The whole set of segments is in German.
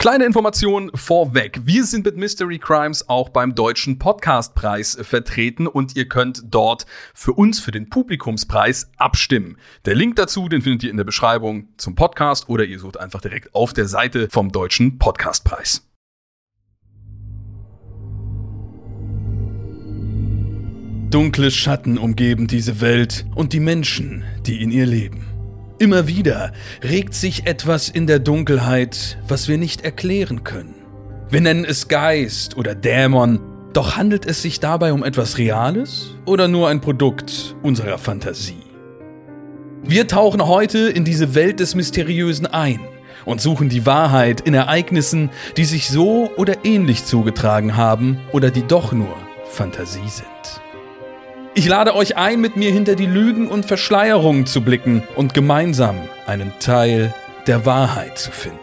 Kleine Information vorweg. Wir sind mit Mystery Crimes auch beim Deutschen Podcastpreis vertreten und ihr könnt dort für uns, für den Publikumspreis, abstimmen. Der Link dazu, den findet ihr in der Beschreibung zum Podcast oder ihr sucht einfach direkt auf der Seite vom Deutschen Podcastpreis. Dunkle Schatten umgeben diese Welt und die Menschen, die in ihr leben. Immer wieder regt sich etwas in der Dunkelheit, was wir nicht erklären können. Wir nennen es Geist oder Dämon, doch handelt es sich dabei um etwas Reales oder nur ein Produkt unserer Fantasie? Wir tauchen heute in diese Welt des Mysteriösen ein und suchen die Wahrheit in Ereignissen, die sich so oder ähnlich zugetragen haben oder die doch nur Fantasie sind. Ich lade euch ein, mit mir hinter die Lügen und Verschleierungen zu blicken und gemeinsam einen Teil der Wahrheit zu finden.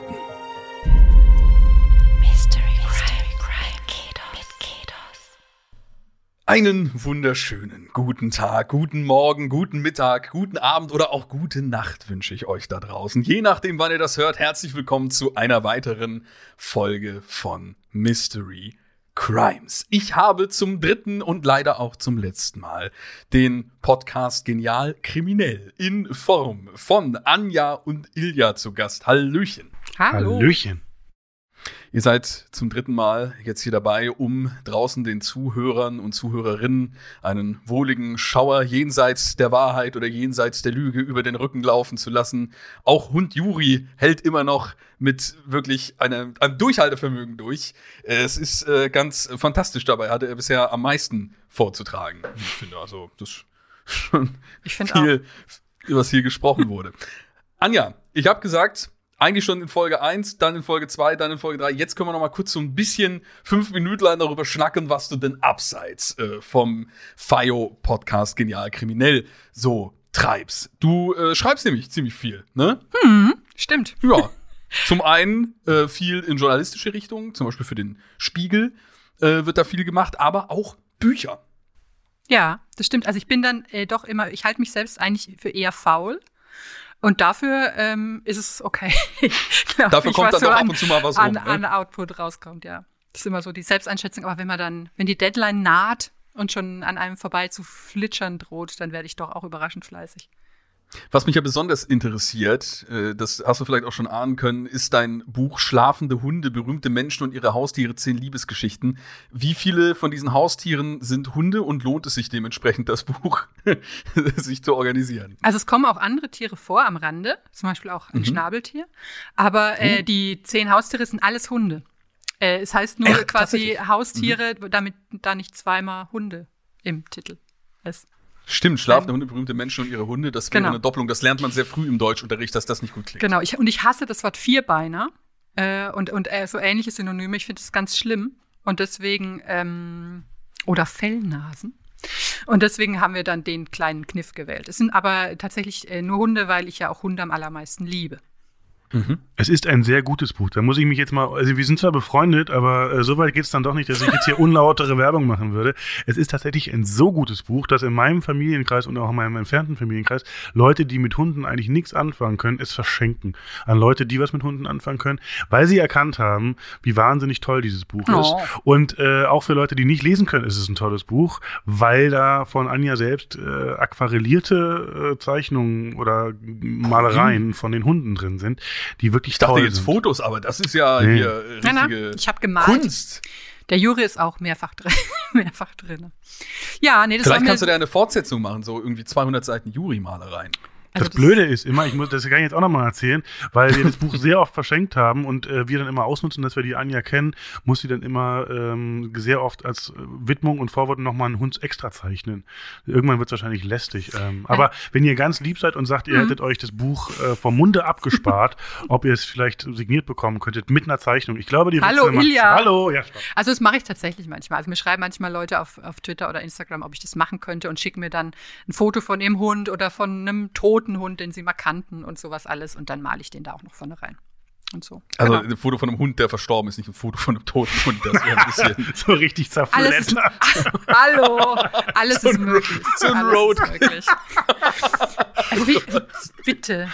Einen wunderschönen guten Tag, guten Morgen, guten Mittag, guten Abend oder auch gute Nacht wünsche ich euch da draußen. Je nachdem, wann ihr das hört, herzlich willkommen zu einer weiteren Folge von Mystery Crimes. Ich habe zum dritten und leider auch zum letzten Mal den Podcast Genial Kriminell in Form von Anja und Ilja zu Gast. Hallöchen. Hallo. Hallöchen. Ihr seid zum dritten Mal jetzt hier dabei, um draußen den Zuhörern und Zuhörerinnen einen wohligen Schauer jenseits der Wahrheit oder jenseits der Lüge über den Rücken laufen zu lassen. Auch Hund Juri hält immer noch mit wirklich einem, einem Durchhaltevermögen durch. Es ist äh, ganz fantastisch dabei, hatte er bisher am meisten vorzutragen. Ich finde also, das ist schon viel, was hier gesprochen wurde. Anja, ich habe gesagt, eigentlich schon in Folge 1, dann in Folge 2, dann in Folge 3. Jetzt können wir noch mal kurz so ein bisschen fünf Minuten lang darüber schnacken, was du denn abseits äh, vom FIO-Podcast Genial Kriminell so treibst. Du äh, schreibst nämlich ziemlich viel, ne? Hm, stimmt. Ja. Zum einen äh, viel in journalistische Richtung, zum Beispiel für den Spiegel äh, wird da viel gemacht, aber auch Bücher. Ja, das stimmt. Also ich bin dann äh, doch immer, ich halte mich selbst eigentlich für eher faul. Und dafür ähm, ist es okay. Glaub Dafür kommt dann so doch an, ab und zu mal was an, rum. Ne? an Output rauskommt, ja. Das ist immer so die Selbsteinschätzung. Aber wenn man dann, wenn die Deadline naht und schon an einem vorbei zu flitschern droht, dann werde ich doch auch überraschend fleißig. Was mich ja besonders interessiert, äh, das hast du vielleicht auch schon ahnen können, ist dein Buch Schlafende Hunde, berühmte Menschen und ihre Haustiere, zehn Liebesgeschichten. Wie viele von diesen Haustieren sind Hunde und lohnt es sich dementsprechend, das Buch sich zu organisieren? Also es kommen auch andere Tiere vor am Rande, zum Beispiel auch ein Mhm. Schnabeltier. Aber äh, Oh. die zehn Haustiere sind alles Hunde. Äh, es heißt nur Echt? quasi Tatsächlich? Mhm. Haustiere, damit da nicht zweimal Hunde im Titel ist. Stimmt, schlafende Hunde, berühmte Menschen und ihre Hunde, das wäre Genau. eine Doppelung. Das lernt man sehr früh im Deutschunterricht, dass das nicht gut klingt. Genau, ich, und ich hasse das Wort Vierbeiner äh, und, und äh, so ähnliche Synonyme. Ich finde das ganz schlimm. Und deswegen, ähm, oder Fellnasen. Und deswegen haben wir dann den kleinen Kniff gewählt. Es sind aber tatsächlich äh, nur Hunde, weil ich ja auch Hunde am allermeisten liebe. Mhm. Es ist ein sehr gutes Buch. Da muss ich mich jetzt mal, also wir sind zwar befreundet, aber äh, so weit geht es dann doch nicht, dass ich jetzt hier unlautere Werbung machen würde. Es ist tatsächlich ein so gutes Buch, dass in meinem Familienkreis und auch in meinem entfernten Familienkreis Leute, die mit Hunden eigentlich nichts anfangen können, es verschenken an Leute, die was mit Hunden anfangen können, weil sie erkannt haben, wie wahnsinnig toll dieses Buch Oh. ist. Und äh, auch für Leute, die nicht lesen können, ist es ein tolles Buch, weil da von Anja selbst äh, aquarellierte äh, Zeichnungen oder Malereien von den Hunden drin sind, die wirklich Ich dachte toll jetzt sind. Fotos, aber das ist ja Nee. hier äh, Na, na, richtige ich habe gemalt. Kunst. Der Juri ist auch mehrfach drin. mehrfach drin. Ja, nee, das Vielleicht war mir, kannst du da eine Fortsetzung machen, so irgendwie 200 Seiten Juri-Malereien. Also das Blöde ist immer, ich muss das kann ich jetzt auch nochmal erzählen, weil wir das Buch sehr oft verschenkt haben und äh, wir dann immer ausnutzen, dass wir die Anja kennen, muss sie dann immer ähm, sehr oft als äh, Widmung und Vorwort nochmal einen Hund extra zeichnen. Irgendwann wird es wahrscheinlich lästig. Ähm, aber wenn ihr ganz lieb seid und sagt, ihr Mhm. hättet euch das Buch äh, vom Munde abgespart, ob ihr es vielleicht signiert bekommen könntet mit einer Zeichnung. Ich glaube, die Hallo, macht's. Ilja. Hallo, ja, stopp. Also das mache ich tatsächlich manchmal. Also mir schreiben manchmal Leute auf, auf Twitter oder Instagram, ob ich das machen könnte und schicken mir dann ein Foto von ihrem Hund oder von einem toten Hund, den sie mal kannten und sowas alles. Und dann male ich den da auch noch vorne rein. und so. Also Genau. ein Foto von einem Hund, der verstorben ist, nicht ein Foto von einem toten Hund. Das wäre ein bisschen. so richtig Alles ist, zerfleddert. hallo, alles So ist möglich. so ein alles Road. Also wie, bitte.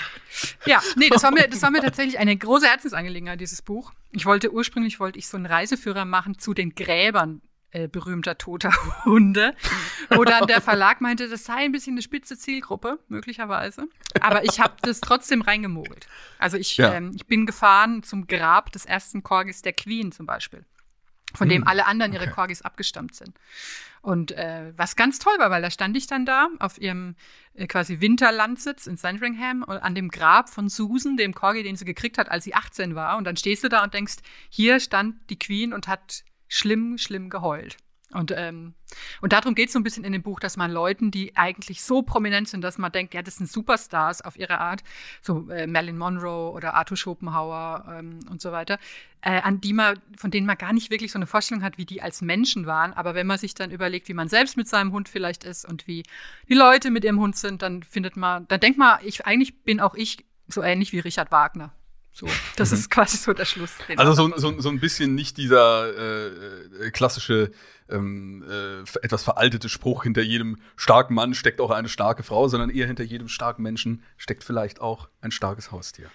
Ja, nee, das war, mir, das war mir tatsächlich eine große Herzensangelegenheit, dieses Buch. Ich wollte ursprünglich wollte ich so einen Reiseführer machen zu den Gräbern äh, berühmter toter Hunde, wo dann der Verlag meinte, das sei ein bisschen eine spitze Zielgruppe, möglicherweise. Aber ich habe das trotzdem reingemogelt. Also ich, Ja. ähm, ich bin gefahren zum Grab des ersten Corgis der Queen zum Beispiel, von dem alle anderen ihre okay. Corgis abgestammt sind. Und äh, was ganz toll war, weil da stand ich dann da auf ihrem äh, quasi Winterlandsitz in Sandringham und an dem Grab von Susan, dem Corgi, den sie gekriegt hat, als sie 18 war. Und dann stehst du da und denkst, hier stand die Queen und hat schlimm, schlimm geheult. Und, ähm, und darum geht es so ein bisschen in dem Buch, dass man Leuten, die eigentlich so prominent sind, dass man denkt, ja, das sind Superstars auf ihre Art, so äh, Marilyn Monroe oder Arthur Schopenhauer ähm, und so weiter, äh, an die man, von denen man gar nicht wirklich so eine Vorstellung hat, wie die als Menschen waren. Aber wenn man sich dann überlegt, wie man selbst mit seinem Hund vielleicht ist und wie die Leute mit ihrem Hund sind, dann findet man, dann denkt man, ich eigentlich bin auch ich so ähnlich wie Richard Wagner. So, das ist quasi so der Schluss. Also so, so, so ein bisschen nicht dieser äh, äh, klassische, ähm, äh, etwas veraltete Spruch, hinter jedem starken Mann steckt auch eine starke Frau, sondern eher hinter jedem starken Menschen steckt vielleicht auch ein starkes Haustier.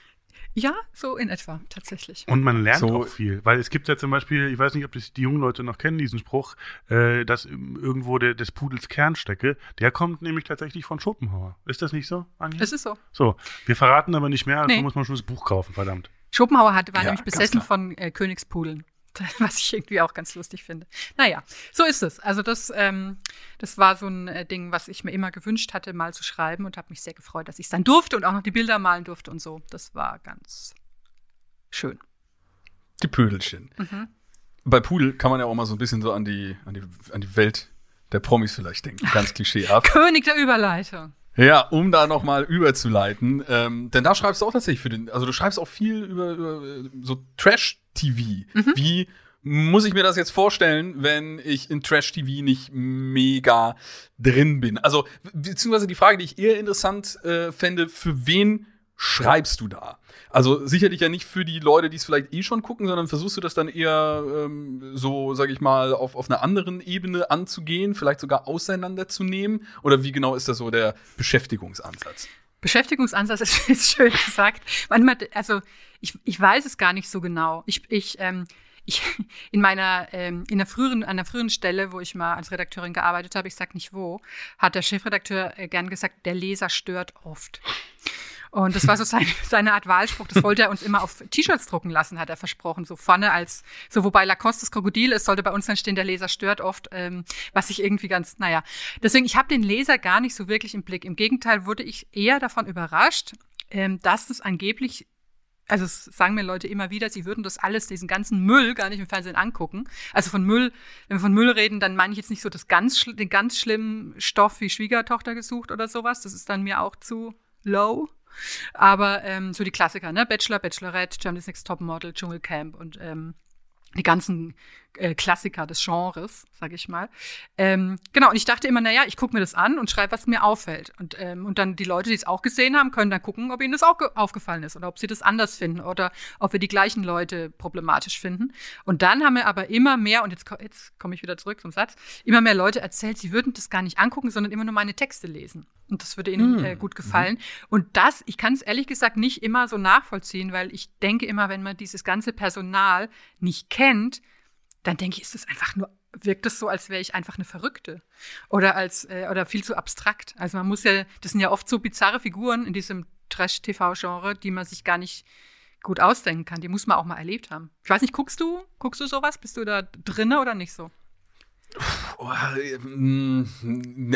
Ja, so in etwa, tatsächlich. Und man lernt So- auch viel, weil es gibt ja zum Beispiel, ich weiß nicht, ob das die jungen Leute noch kennen, diesen Spruch, äh, dass irgendwo der, des Pudels Kern stecke. Der kommt nämlich tatsächlich von Schopenhauer. Ist das nicht so, Anja? Es ist so. So, wir verraten aber nicht mehr, also Nee. muss man schon das Buch kaufen, verdammt. Schopenhauer hat, war Ja, nämlich besessen von äh, Königspudeln. Was ich irgendwie auch ganz lustig finde. Naja, so ist es. Also das, ähm, das war so ein äh, Ding, was ich mir immer gewünscht hatte, mal zu schreiben und habe mich sehr gefreut, dass ich es dann durfte und auch noch die Bilder malen durfte und so. Das war ganz schön. Die Pödelchen. Mhm. Bei Pudel kann man ja auch mal so ein bisschen so an die, an die, an die Welt der Promis vielleicht denken. Ganz klischeehaft. König der Überleitung. Ja, um da nochmal überzuleiten, ähm, denn da schreibst du auch tatsächlich für den, also du schreibst auch viel über, über äh, so Trash-TV. Wie muss ich mir das jetzt vorstellen, wenn ich in Trash-TV nicht mega drin bin? Also, beziehungsweise die Frage, die ich eher interessant äh, fände, für wen schreibst du da? Also sicherlich ja nicht für die Leute, die es vielleicht eh schon gucken, sondern versuchst du das dann eher ähm, so, sag ich mal, auf, auf einer anderen Ebene anzugehen, vielleicht sogar auseinanderzunehmen? Oder wie genau ist das so der Beschäftigungsansatz? Beschäftigungsansatz ist, ist schön gesagt. Manchmal, also ich, ich weiß es gar nicht so genau. Ich, ich, ähm, ich in meiner, ähm, in der früheren, an der früheren Stelle, wo ich mal als Redakteurin gearbeitet habe, ich sag nicht wo, hat der Chefredakteur äh, gern gesagt, der Leser stört oft. Und das war so seine, seine Art Wahlspruch. Das wollte er uns immer auf T-Shirts drucken lassen, hat er versprochen. So vorne als, so wobei Lacoste das Krokodil ist, sollte bei uns dann stehen, der Leser stört oft, ähm, was ich irgendwie ganz, naja. Deswegen, ich habe den Leser gar nicht so wirklich im Blick. Im Gegenteil wurde ich eher davon überrascht, ähm, dass es angeblich also sagen mir Leute immer wieder, sie würden das alles, diesen ganzen Müll gar nicht im Fernsehen angucken. Also von Müll, wenn wir von Müll reden, dann meine ich jetzt nicht so das ganz, den ganz schlimmen Stoff wie Schwiegertochter gesucht oder sowas. Das ist dann mir auch zu low. Aber ähm, so die Klassiker, ne? Bachelor, Bachelorette, Germany's Next Topmodel, Dschungelcamp und ähm, die ganzen äh, Klassiker des Genres, sage ich mal. Ähm, genau, und ich dachte immer, naja, ich gucke mir das an und schreibe, was mir auffällt. Und, ähm, und dann die Leute, die es auch gesehen haben, können dann gucken, ob ihnen das auch ge- aufgefallen ist oder ob sie das anders finden oder ob wir die gleichen Leute problematisch finden. Und dann haben mir aber immer mehr, und jetzt, jetzt komme ich wieder zurück zum Satz, immer mehr Leute erzählt, sie würden das gar nicht angucken, sondern immer nur meine Texte lesen. Und das würde ihnen Mm, äh, gut gefallen. Und das, ich kann es ehrlich gesagt nicht immer so nachvollziehen, weil ich denke immer, wenn man dieses ganze Personal nicht kennt, dann denke ich, ist es einfach nur, wirkt es so, als wäre ich einfach eine Verrückte. Oder als, äh, oder viel zu abstrakt. Also man muss ja, das sind ja oft so bizarre Figuren in diesem Trash-TV-Genre, die man sich gar nicht gut ausdenken kann. Die muss man auch mal erlebt haben. Ich weiß nicht, guckst du, guckst du sowas? Bist du da drinne oder nicht so? Oh, ähm,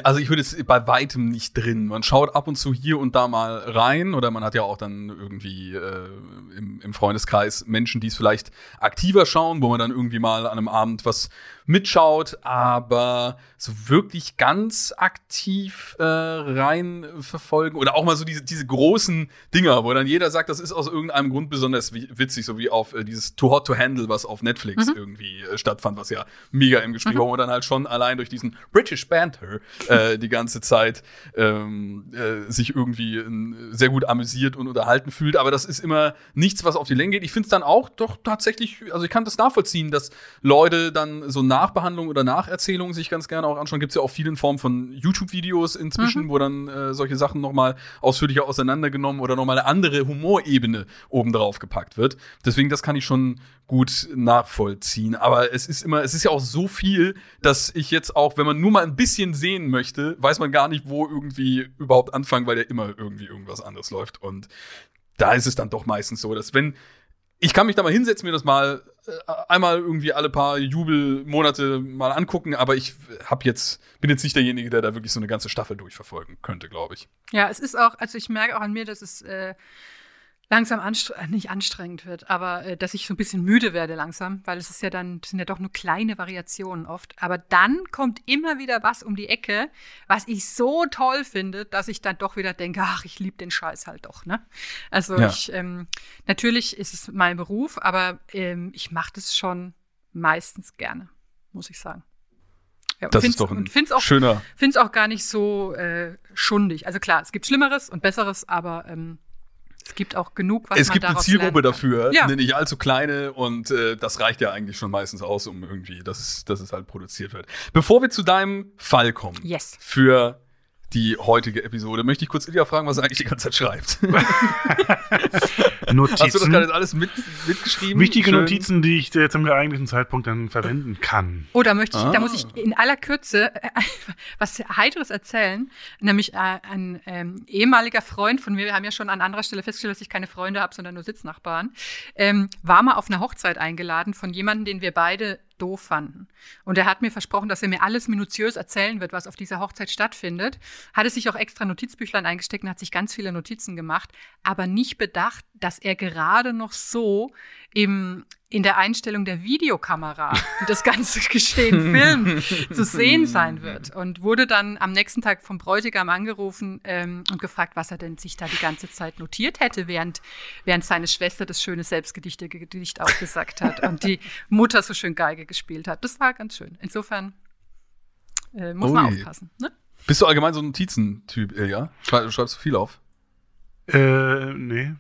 Also ich würde es bei weitem nicht drin. Man schaut ab und zu hier und da mal rein oder man hat ja auch dann irgendwie äh, im, im Freundeskreis Menschen, die es vielleicht aktiver schauen, wo man dann irgendwie mal an einem Abend was mitschaut, aber so wirklich ganz aktiv äh, rein verfolgen oder auch mal so diese, diese großen Dinger, wo dann jeder sagt, das ist aus irgendeinem Grund besonders wi- witzig, so wie auf äh, dieses Too Hot to Handle, was auf Netflix irgendwie äh, stattfand, was ja mega im Gespräch war, wo man dann halt schon allein durch diesen British Banter äh, die ganze Zeit ähm, äh, sich irgendwie äh, sehr gut amüsiert und unterhalten fühlt. Aber das ist immer nichts, was auf die Länge geht. Ich finde es dann auch doch tatsächlich, also ich kann das nachvollziehen, dass Leute dann so Nachbehandlungen oder Nacherzählungen sich ganz gerne auch anschauen. Gibt es ja auch viel in Form von YouTube-Videos inzwischen, mhm. wo dann äh, solche Sachen nochmal ausführlicher auseinandergenommen oder nochmal eine andere Humorebene obendrauf gepackt wird. Deswegen, das kann ich schon gut nachvollziehen. Aber es ist immer, es ist ja auch so viel, dass ich jetzt auch, wenn man nur mal ein bisschen sehen möchte, weiß man gar nicht, wo irgendwie überhaupt anfangen, weil ja immer irgendwie irgendwas anderes läuft. Und da ist es dann doch meistens so, dass wenn ich kann mich da mal hinsetzen, mir das mal äh, einmal irgendwie alle paar Jubelmonate mal angucken, aber ich hab jetzt, bin jetzt nicht derjenige, der da wirklich so eine ganze Staffel durchverfolgen könnte, glaube ich. Ja, es ist auch, also ich merke auch an mir, dass es äh, langsam anstre äh, nicht anstrengend wird, aber äh, dass ich so ein bisschen müde werde langsam, weil es ist ja dann, sind ja doch nur kleine Variationen oft. Aber dann kommt immer wieder was um die Ecke, was ich so toll finde, dass ich dann doch wieder denke, ach, ich liebe den Scheiß halt doch. Ne? Also ja. ich, ähm, natürlich ist es mein Beruf, aber ähm, ich mache das schon meistens gerne, muss ich sagen. Ja, das ist doch ein find's auch, schöner. Finde es auch gar nicht so äh, schundig. Also klar, es gibt Schlimmeres und Besseres, aber ähm, es gibt auch genug, was Es gibt eine Zielgruppe dafür, ja. eine nicht allzu kleine und äh, das reicht ja eigentlich schon meistens aus, um irgendwie, dass es, dass es halt produziert wird. Bevor wir zu deinem Fall kommen, yes. für die heutige Episode. Möchte ich kurz Ilja fragen, was er eigentlich die ganze Zeit schreibt. Notizen. Hast du das gerade jetzt alles mit, mitgeschrieben? Wichtige Schön. Notizen, die ich zum geeigneten Zeitpunkt dann verwenden kann. Oh, da möchte ich, ah. da muss ich in aller Kürze äh, was Heiteres erzählen. Nämlich äh, ein ähm, ehemaliger Freund von mir, wir haben ja schon an anderer Stelle festgestellt, dass ich keine Freunde habe, sondern nur Sitznachbarn, ähm, war mal auf eine Hochzeit eingeladen von jemandem, den wir beide doof fanden. Und er hat mir versprochen, dass er mir alles minutiös erzählen wird, was auf dieser Hochzeit stattfindet. Hatte sich auch extra Notizbüchlein eingesteckt und hat sich ganz viele Notizen gemacht, aber nicht bedacht, dass er gerade noch so im, in der Einstellung der Videokamera, die das ganze Geschehen filmt, zu sehen sein wird. Und wurde dann am nächsten Tag vom Bräutigam angerufen ähm, und gefragt, was er denn sich da die ganze Zeit notiert hätte, während, während seine Schwester das schöne selbstgedichte Gedicht aufgesagt hat und die Mutter so schön Geige gespielt hat. Das war ganz schön. Insofern äh, muss Ui. man aufpassen. Ne? Bist du allgemein so ein Notizentyp, Ilja? Schreibst du viel auf? Äh, nee.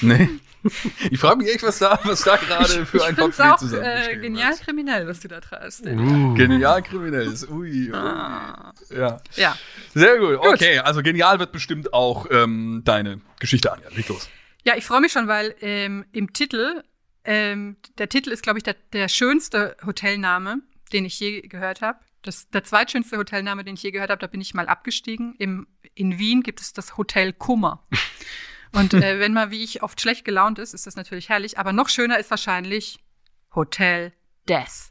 nee. Ich frage mich echt, was da, was da gerade für ein Papier zusammen äh, Genial hat. kriminell, was du da treibst. Uh. Genial kriminell ist. Ui, ui. Ah. Ja. ja. Sehr gut. Okay, also genial wird bestimmt auch ähm, deine Geschichte an. Leg los. Ja, ich freue mich schon, weil ähm, im Titel, ähm, der Titel ist, glaube ich, der, der schönste Hotelname, den ich je gehört habe. Das, der zweitschönste Hotelname, den ich je gehört habe, da bin ich mal abgestiegen. Im, in Wien gibt es das Hotel Kummer. Und äh, wenn man wie ich oft schlecht gelaunt ist, ist das natürlich herrlich. Aber noch schöner ist wahrscheinlich Hotel Death.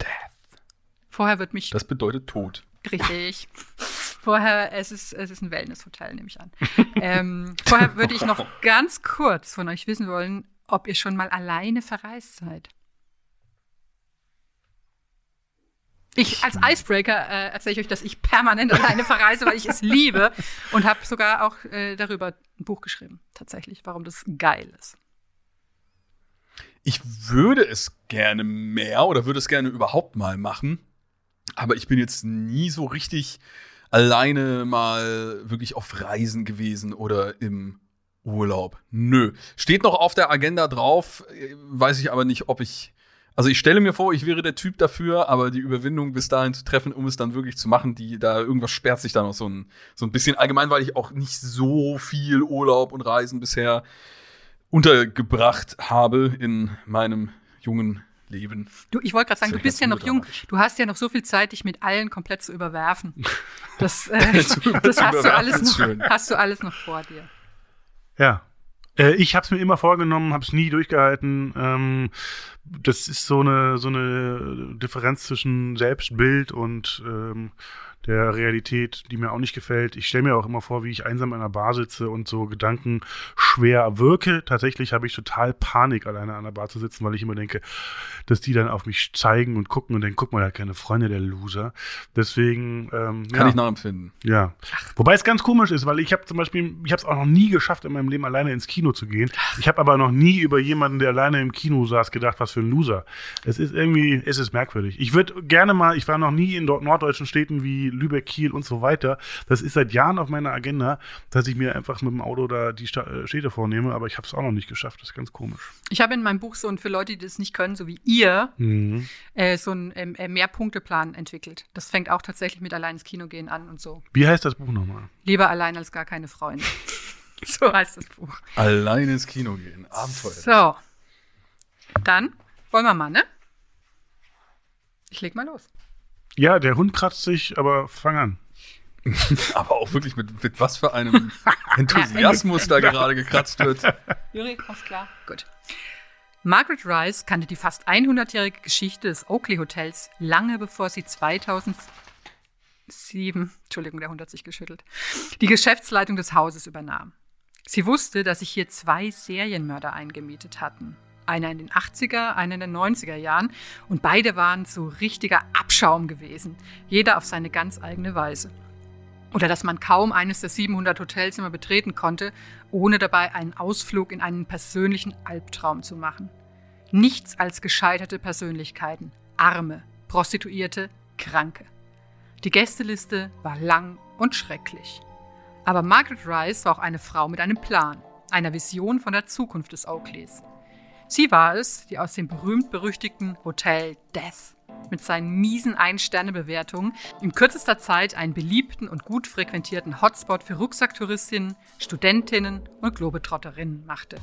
Death. Vorher wird mich. Das bedeutet Tod. Richtig. Vorher, es ist, es ist ein Wellness-Hotel, nehme ich an. ähm, vorher würde ich noch ganz kurz von euch wissen wollen, ob ihr schon mal alleine verreist seid. Ich als Icebreaker äh, erzähle ich euch, dass ich permanent alleine verreise, weil ich es liebe und habe sogar auch äh, darüber ein Buch geschrieben, tatsächlich, warum das geil ist. Ich würde es gerne mehr oder würde es gerne überhaupt mal machen, aber ich bin jetzt nie so richtig alleine mal wirklich auf Reisen gewesen oder im Urlaub. Nö. Steht noch auf der Agenda drauf, äh, weiß ich aber nicht, ob ich also ich stelle mir vor, ich wäre der Typ dafür, aber die Überwindung bis dahin zu treffen, um es dann wirklich zu machen, die da irgendwas sperrt sich da noch so ein, so ein bisschen allgemein, weil ich auch nicht so viel Urlaub und Reisen bisher untergebracht habe in meinem jungen Leben. Du, ich wollte gerade sagen, du bist ja noch jung. Du hast ja noch so viel Zeit, dich mit allen komplett zu überwerfen. Das, äh, das hast, du alles noch, hast du alles noch vor dir. Ja, äh, ich habe es mir immer vorgenommen, habe es nie durchgehalten. Ähm, das ist so eine so eine Differenz zwischen Selbstbild und ähm, der Realität, die mir auch nicht gefällt. Ich stelle mir auch immer vor, wie ich einsam in einer Bar sitze und so Gedanken schwer wirke. Tatsächlich habe ich total Panik, alleine an der Bar zu sitzen, weil ich immer denke, dass die dann auf mich zeigen und gucken und denken, guck mal, er hat keine Freunde, der Loser. Deswegen ähm, Kann ja. ich nachempfinden. Ja. Wobei es ganz komisch ist, weil ich habe zum Beispiel, ich habe es auch noch nie geschafft, in meinem Leben alleine ins Kino zu gehen. Ich habe aber noch nie über jemanden, der alleine im Kino saß, gedacht, was für ein Loser. Es ist irgendwie, es ist merkwürdig. Ich würde gerne mal, ich war noch nie in norddeutschen Städten wie Lübeck, Kiel und so weiter. Das ist seit Jahren auf meiner Agenda, dass ich mir einfach mit dem Auto da die äh, Städte vornehme, aber ich habe es auch noch nicht geschafft. Das ist ganz komisch. Ich habe in meinem Buch so, und für Leute, die das nicht können, so wie ihr, Mhm. äh, so einen ähm, äh, Mehrpunkteplan entwickelt. Das fängt auch tatsächlich mit allein ins Kino gehen an und so. Wie heißt das Buch nochmal? Lieber allein als gar keine Freunde. so heißt das Buch. Allein ins Kino gehen. Abenteuer. So. Dann wollen wir mal, ne? Ich leg mal los. Ja, der Hund kratzt sich, aber fang an. Aber auch wirklich mit, mit was für einem Enthusiasmus da gerade gekratzt wird. Juri, alles klar? Gut. Margaret Rice kannte die fast 100-jährige Geschichte des Oakley Hotels lange bevor sie 2007, Entschuldigung, der Hund hat sich geschüttelt, die Geschäftsleitung des Hauses übernahm. Sie wusste, dass sich hier zwei Serienmörder eingemietet hatten. Einer in den 80er, einer in den 90er Jahren und beide waren so richtiger Abschaum gewesen, jeder auf seine ganz eigene Weise. Oder dass man kaum eines der 700 Hotelzimmer betreten konnte, ohne dabei einen Ausflug in einen persönlichen Albtraum zu machen. Nichts als gescheiterte Persönlichkeiten, Arme, Prostituierte, Kranke. Die Gästeliste war lang und schrecklich. Aber Margaret Rice war auch eine Frau mit einem Plan, einer Vision von der Zukunft des Oakleys. Sie war es, die aus dem berühmt-berüchtigten Hotel Death mit seinen miesen Ein-Sterne-Bewertungen in kürzester Zeit einen beliebten und gut frequentierten Hotspot für Rucksacktouristinnen, Studentinnen und Globetrotterinnen machte,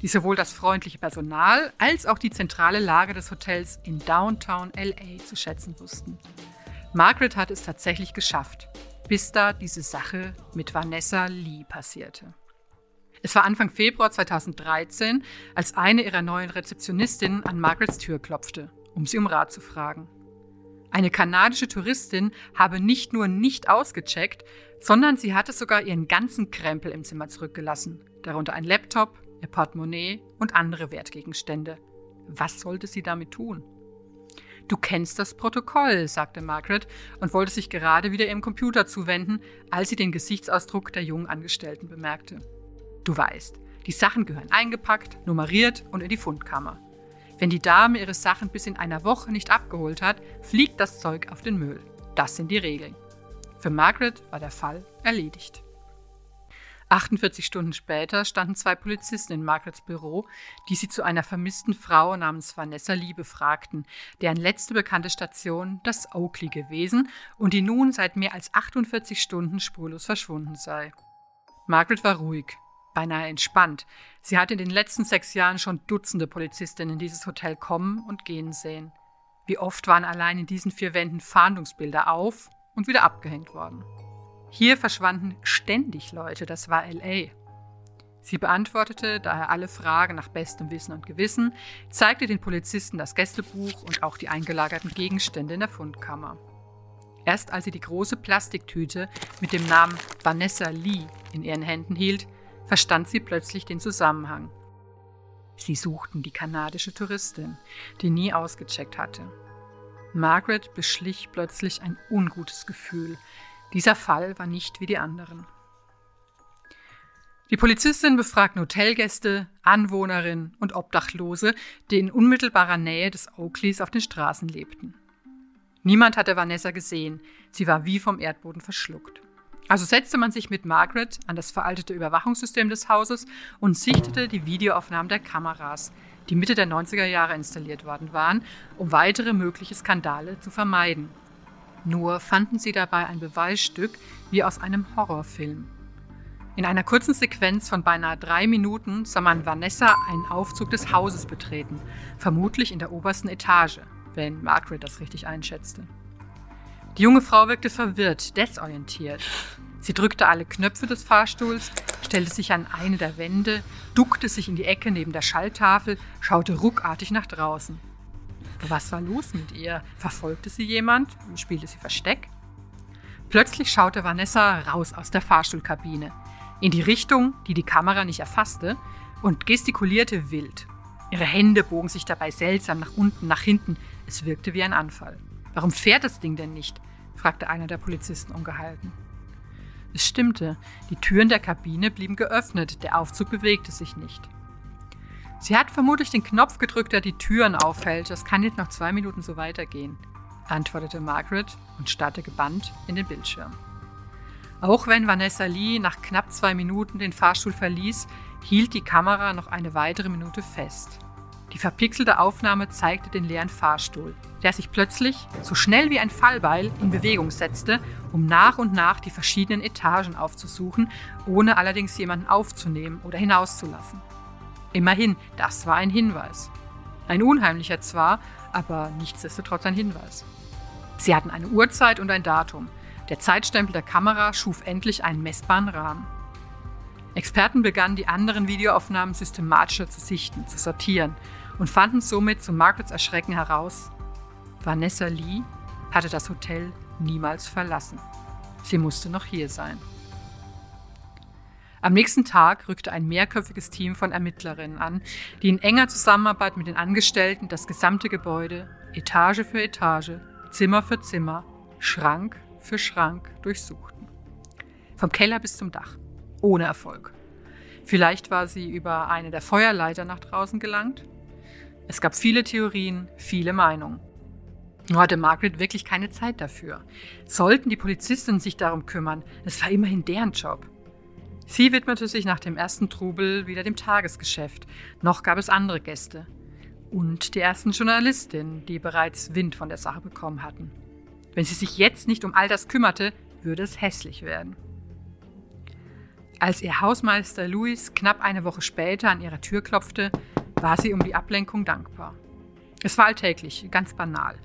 die sowohl das freundliche Personal als auch die zentrale Lage des Hotels in Downtown LA zu schätzen wussten. Margaret hat es tatsächlich geschafft, bis da diese Sache mit Vanessa Lee passierte. Es war Anfang Februar 2013, als eine ihrer neuen Rezeptionistinnen an Margarets Tür klopfte, um sie um Rat zu fragen. Eine kanadische Touristin habe nicht nur nicht ausgecheckt, sondern sie hatte sogar ihren ganzen Krempel im Zimmer zurückgelassen, darunter ein Laptop, ihr Portemonnaie und andere Wertgegenstände. Was sollte sie damit tun? Du kennst das Protokoll, sagte Margaret und wollte sich gerade wieder ihrem Computer zuwenden, als sie den Gesichtsausdruck der jungen Angestellten bemerkte. Du weißt, die Sachen gehören eingepackt, nummeriert und in die Fundkammer. Wenn die Dame ihre Sachen bis in einer Woche nicht abgeholt hat, fliegt das Zeug auf den Müll. Das sind die Regeln. Für Margaret war der Fall erledigt. 48 Stunden später standen zwei Polizisten in Margarets Büro, die sie zu einer vermissten Frau namens Vanessa Lee befragten, deren letzte bekannte Station das Oakley gewesen und die nun seit mehr als 48 Stunden spurlos verschwunden sei. Margaret war ruhig, beinahe entspannt. Sie hatte in den letzten sechs Jahren schon Dutzende Polizistinnen in dieses Hotel kommen und gehen sehen. Wie oft waren allein in diesen vier Wänden Fahndungsbilder auf und wieder abgehängt worden. Hier verschwanden ständig Leute, das war LA. Sie beantwortete daher alle Fragen nach bestem Wissen und Gewissen, zeigte den Polizisten das Gästebuch und auch die eingelagerten Gegenstände in der Fundkammer. Erst als sie die große Plastiktüte mit dem Namen Vanessa Lee in ihren Händen hielt, verstand sie plötzlich den Zusammenhang. Sie suchten die kanadische Touristin, die nie ausgecheckt hatte. Margaret beschlich plötzlich ein ungutes Gefühl. Dieser Fall war nicht wie die anderen. Die Polizistin befragten Hotelgäste, Anwohnerinnen und Obdachlose, die in unmittelbarer Nähe des Oakleys auf den Straßen lebten. Niemand hatte Vanessa gesehen, sie war wie vom Erdboden verschluckt. Also setzte man sich mit Margaret an das veraltete Überwachungssystem des Hauses und sichtete die Videoaufnahmen der Kameras, die Mitte der 90er Jahre installiert worden waren, um weitere mögliche Skandale zu vermeiden. Nur fanden sie dabei ein Beweisstück wie aus einem Horrorfilm. In einer kurzen Sequenz von beinahe drei Minuten sah man Vanessa einen Aufzug des Hauses betreten, vermutlich in der obersten Etage, wenn Margaret das richtig einschätzte. Die junge Frau wirkte verwirrt, desorientiert. Sie drückte alle Knöpfe des Fahrstuhls, stellte sich an eine der Wände, duckte sich in die Ecke neben der Schalltafel, schaute ruckartig nach draußen. Was war los mit ihr? Verfolgte sie jemand? Spielte sie Versteck? Plötzlich schaute Vanessa raus aus der Fahrstuhlkabine, in die Richtung, die die Kamera nicht erfasste, und gestikulierte wild. Ihre Hände bogen sich dabei seltsam nach unten, nach hinten. Es wirkte wie ein Anfall. Warum fährt das Ding denn nicht? Fragte einer der Polizisten ungehalten. Es stimmte, die Türen der Kabine blieben geöffnet, der Aufzug bewegte sich nicht. Sie hat vermutlich den Knopf gedrückt, der die Türen aufhält. Das kann jetzt noch zwei Minuten so weitergehen, antwortete Margaret und starrte gebannt in den Bildschirm. Auch wenn Vanessa Lee nach knapp zwei Minuten den Fahrstuhl verließ, hielt die Kamera noch eine weitere Minute fest. Die verpixelte Aufnahme zeigte den leeren Fahrstuhl, der sich plötzlich, so schnell wie ein Fallbeil, in Bewegung setzte, um nach und nach die verschiedenen Etagen aufzusuchen, ohne allerdings jemanden aufzunehmen oder hinauszulassen. Immerhin, das war ein Hinweis. Ein unheimlicher zwar, aber nichtsdestotrotz ein Hinweis. Sie hatten eine Uhrzeit und ein Datum. Der Zeitstempel der Kamera schuf endlich einen messbaren Rahmen. Experten begannen, die anderen Videoaufnahmen systematischer zu sichten, zu sortieren und fanden somit zu Margarets Erschrecken heraus, Vanessa Lee hatte das Hotel niemals verlassen. Sie musste noch hier sein. Am nächsten Tag rückte ein mehrköpfiges Team von Ermittlerinnen an, die in enger Zusammenarbeit mit den Angestellten das gesamte Gebäude, Etage für Etage, Zimmer für Zimmer, Schrank für Schrank durchsuchten. Vom Keller bis zum Dach. Ohne Erfolg. Vielleicht war sie über eine der Feuerleiter nach draußen gelangt. Es gab viele Theorien, viele Meinungen. Nur hatte Margaret wirklich keine Zeit dafür. Sollten die Polizistinnen sich darum kümmern, es war immerhin deren Job. Sie widmete sich nach dem ersten Trubel wieder dem Tagesgeschäft. Noch gab es andere Gäste. Und die ersten Journalistinnen, die bereits Wind von der Sache bekommen hatten. Wenn sie sich jetzt nicht um all das kümmerte, würde es hässlich werden. Als ihr Hausmeister Louis knapp eine Woche später an ihrer Tür klopfte, war sie um die Ablenkung dankbar. Es war alltäglich, ganz banal.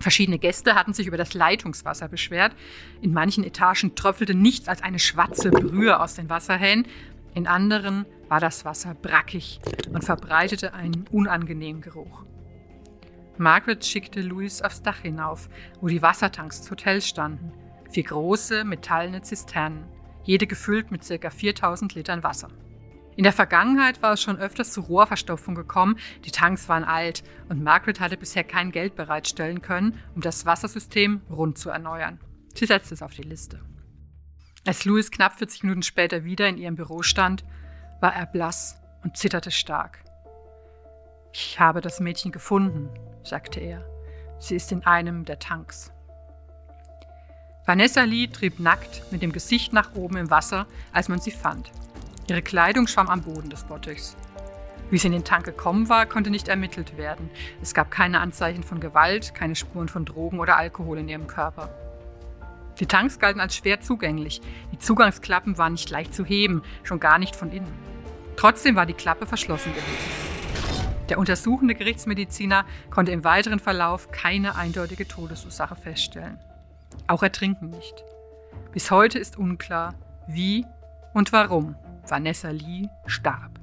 Verschiedene Gäste hatten sich über das Leitungswasser beschwert. In manchen Etagen tröpfelte nichts als eine schwarze Brühe aus den Wasserhähnen. In anderen war das Wasser brackig und verbreitete einen unangenehmen Geruch. Margaret schickte Louis aufs Dach hinauf, wo die Wassertanks des Hotels standen. Vier große, metallene Zisternen, jede gefüllt mit ca. 4000 Litern Wasser. In der Vergangenheit war es schon öfters zu Rohrverstopfung gekommen, die Tanks waren alt und Margaret hatte bisher kein Geld bereitstellen können, um das Wassersystem rund zu erneuern. Sie setzte es auf die Liste. Als Louis knapp 40 Minuten später wieder in ihrem Büro stand, war er blass und zitterte stark. Ich habe das Mädchen gefunden, sagte er. Sie ist in einem der Tanks. Vanessa Lee trieb nackt mit dem Gesicht nach oben im Wasser, als man sie fand. Ihre Kleidung schwamm am Boden des Bottichs. Wie sie in den Tank gekommen war, konnte nicht ermittelt werden. Es gab keine Anzeichen von Gewalt, keine Spuren von Drogen oder Alkohol in ihrem Körper. Die Tanks galten als schwer zugänglich. Die Zugangsklappen waren nicht leicht zu heben, schon gar nicht von innen. Trotzdem war die Klappe verschlossen gewesen. Der untersuchende Gerichtsmediziner konnte im weiteren Verlauf keine eindeutige Todesursache feststellen. Auch Ertrinken nicht. Bis heute ist unklar, wie und warum Vanessa Lee starb.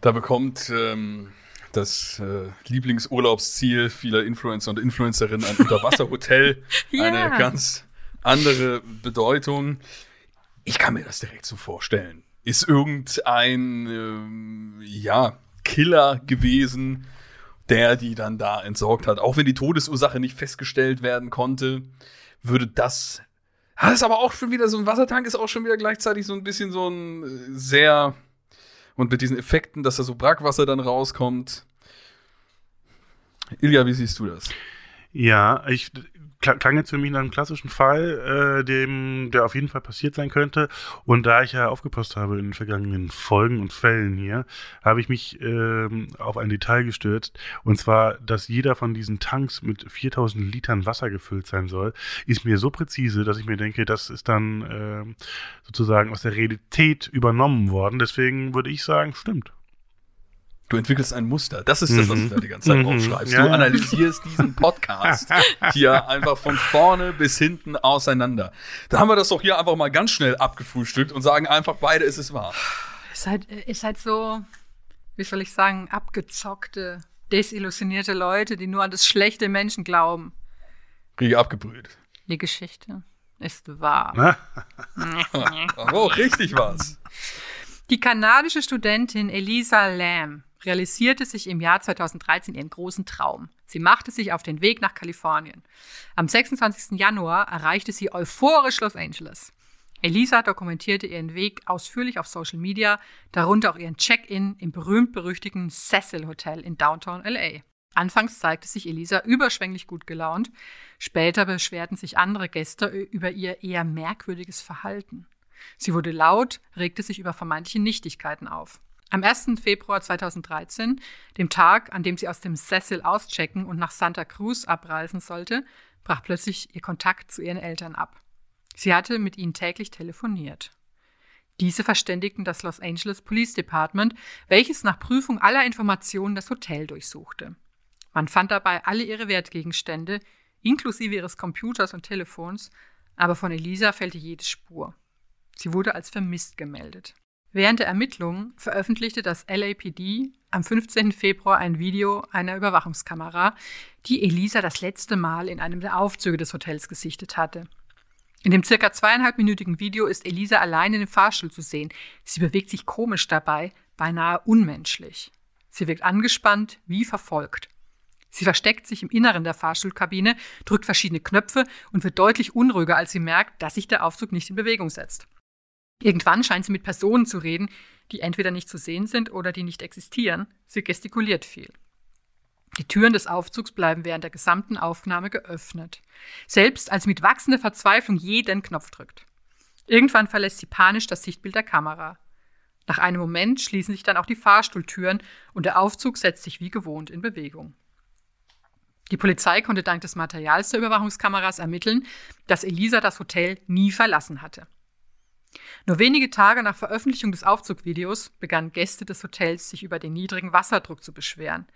Da bekommt ähm, das äh, Lieblingsurlaubsziel vieler Influencer und Influencerinnen ein Unterwasserhotel Ja. eine ganz andere Bedeutung. Ich kann mir das direkt so vorstellen. Ist irgendein ähm, ja, Killer gewesen, der die dann da entsorgt hat. Auch wenn die Todesursache nicht festgestellt werden konnte, würde das. Das ist aber auch schon wieder so ein Wassertank, ist auch schon wieder gleichzeitig so ein bisschen so ein äh, sehr. Und mit diesen Effekten, dass da so Brackwasser dann rauskommt. Ilja, wie siehst du das? Ja, ich klang jetzt für mich nach einem klassischen Fall, äh, dem, der auf jeden Fall passiert sein könnte. Und da ich ja aufgepasst habe in den vergangenen Folgen und Fällen hier, habe ich mich ähm, auf ein Detail gestürzt. Und zwar, dass jeder von diesen Tanks mit 4000 Litern Wasser gefüllt sein soll, ist mir so präzise, dass ich mir denke, das ist dann ähm, sozusagen aus der Realität übernommen worden. Deswegen würde ich sagen, stimmt. Du entwickelst ein Muster. Das ist das, was du da die ganze Zeit Mhm. aufschreibst. Ja, Du analysierst diesen Podcast hier einfach von vorne bis hinten auseinander. Da haben wir das doch hier einfach mal ganz schnell abgefrühstückt und sagen einfach, beide ist es wahr. Ist halt, ist halt so, wie soll ich sagen, abgezockte desillusionierte Leute, die nur an das schlechte Menschen glauben. Kriege abgebrüht. Die Geschichte ist wahr. oh, richtig was. Die kanadische Studentin Elisa Lam realisierte sich im Jahr 2013 ihren großen Traum. Sie machte sich auf den Weg nach Kalifornien. Am 26. Januar erreichte sie euphorisch Los Angeles. Elisa dokumentierte ihren Weg ausführlich auf Social Media, darunter auch ihren Check-in im berühmt-berüchtigten Cecil Hotel in Downtown LA. Anfangs zeigte sich Elisa überschwänglich gut gelaunt, später beschwerten sich andere Gäste über ihr eher merkwürdiges Verhalten. Sie wurde laut, regte sich über vermeintliche Nichtigkeiten auf. Am 1. Februar 2013, dem Tag, an dem sie aus dem Cecil auschecken und nach Santa Cruz abreisen sollte, brach plötzlich ihr Kontakt zu ihren Eltern ab. Sie hatte mit ihnen täglich telefoniert. Diese verständigten das Los Angeles Police Department, welches nach Prüfung aller Informationen das Hotel durchsuchte. Man fand dabei alle ihre Wertgegenstände, inklusive ihres Computers und Telefons, aber von Elisa fehlte jede Spur. Sie wurde als vermisst gemeldet. Während der Ermittlungen veröffentlichte das LAPD am 15. Februar ein Video einer Überwachungskamera, die Elisa das letzte Mal in einem der Aufzüge des Hotels gesichtet hatte. In dem circa zweieinhalbminütigen Video ist Elisa allein in dem Fahrstuhl zu sehen. Sie bewegt sich komisch dabei, beinahe unmenschlich. Sie wirkt angespannt, wie verfolgt. Sie versteckt sich im Inneren der Fahrstuhlkabine, drückt verschiedene Knöpfe und wird deutlich unruhiger, als sie merkt, dass sich der Aufzug nicht in Bewegung setzt. Irgendwann scheint sie mit Personen zu reden, die entweder nicht zu sehen sind oder die nicht existieren. Sie gestikuliert viel. Die Türen des Aufzugs bleiben während der gesamten Aufnahme geöffnet. Selbst als sie mit wachsender Verzweiflung jeden Knopf drückt. Irgendwann verlässt sie panisch das Sichtbild der Kamera. Nach einem Moment schließen sich dann auch die Fahrstuhltüren und der Aufzug setzt sich wie gewohnt in Bewegung. Die Polizei konnte dank des Materials der Überwachungskameras ermitteln, dass Elisa das Hotel nie verlassen hatte. Nur wenige Tage nach Veröffentlichung des Aufzugvideos begannen Gäste des Hotels sich über den niedrigen Wasserdruck zu beschweren.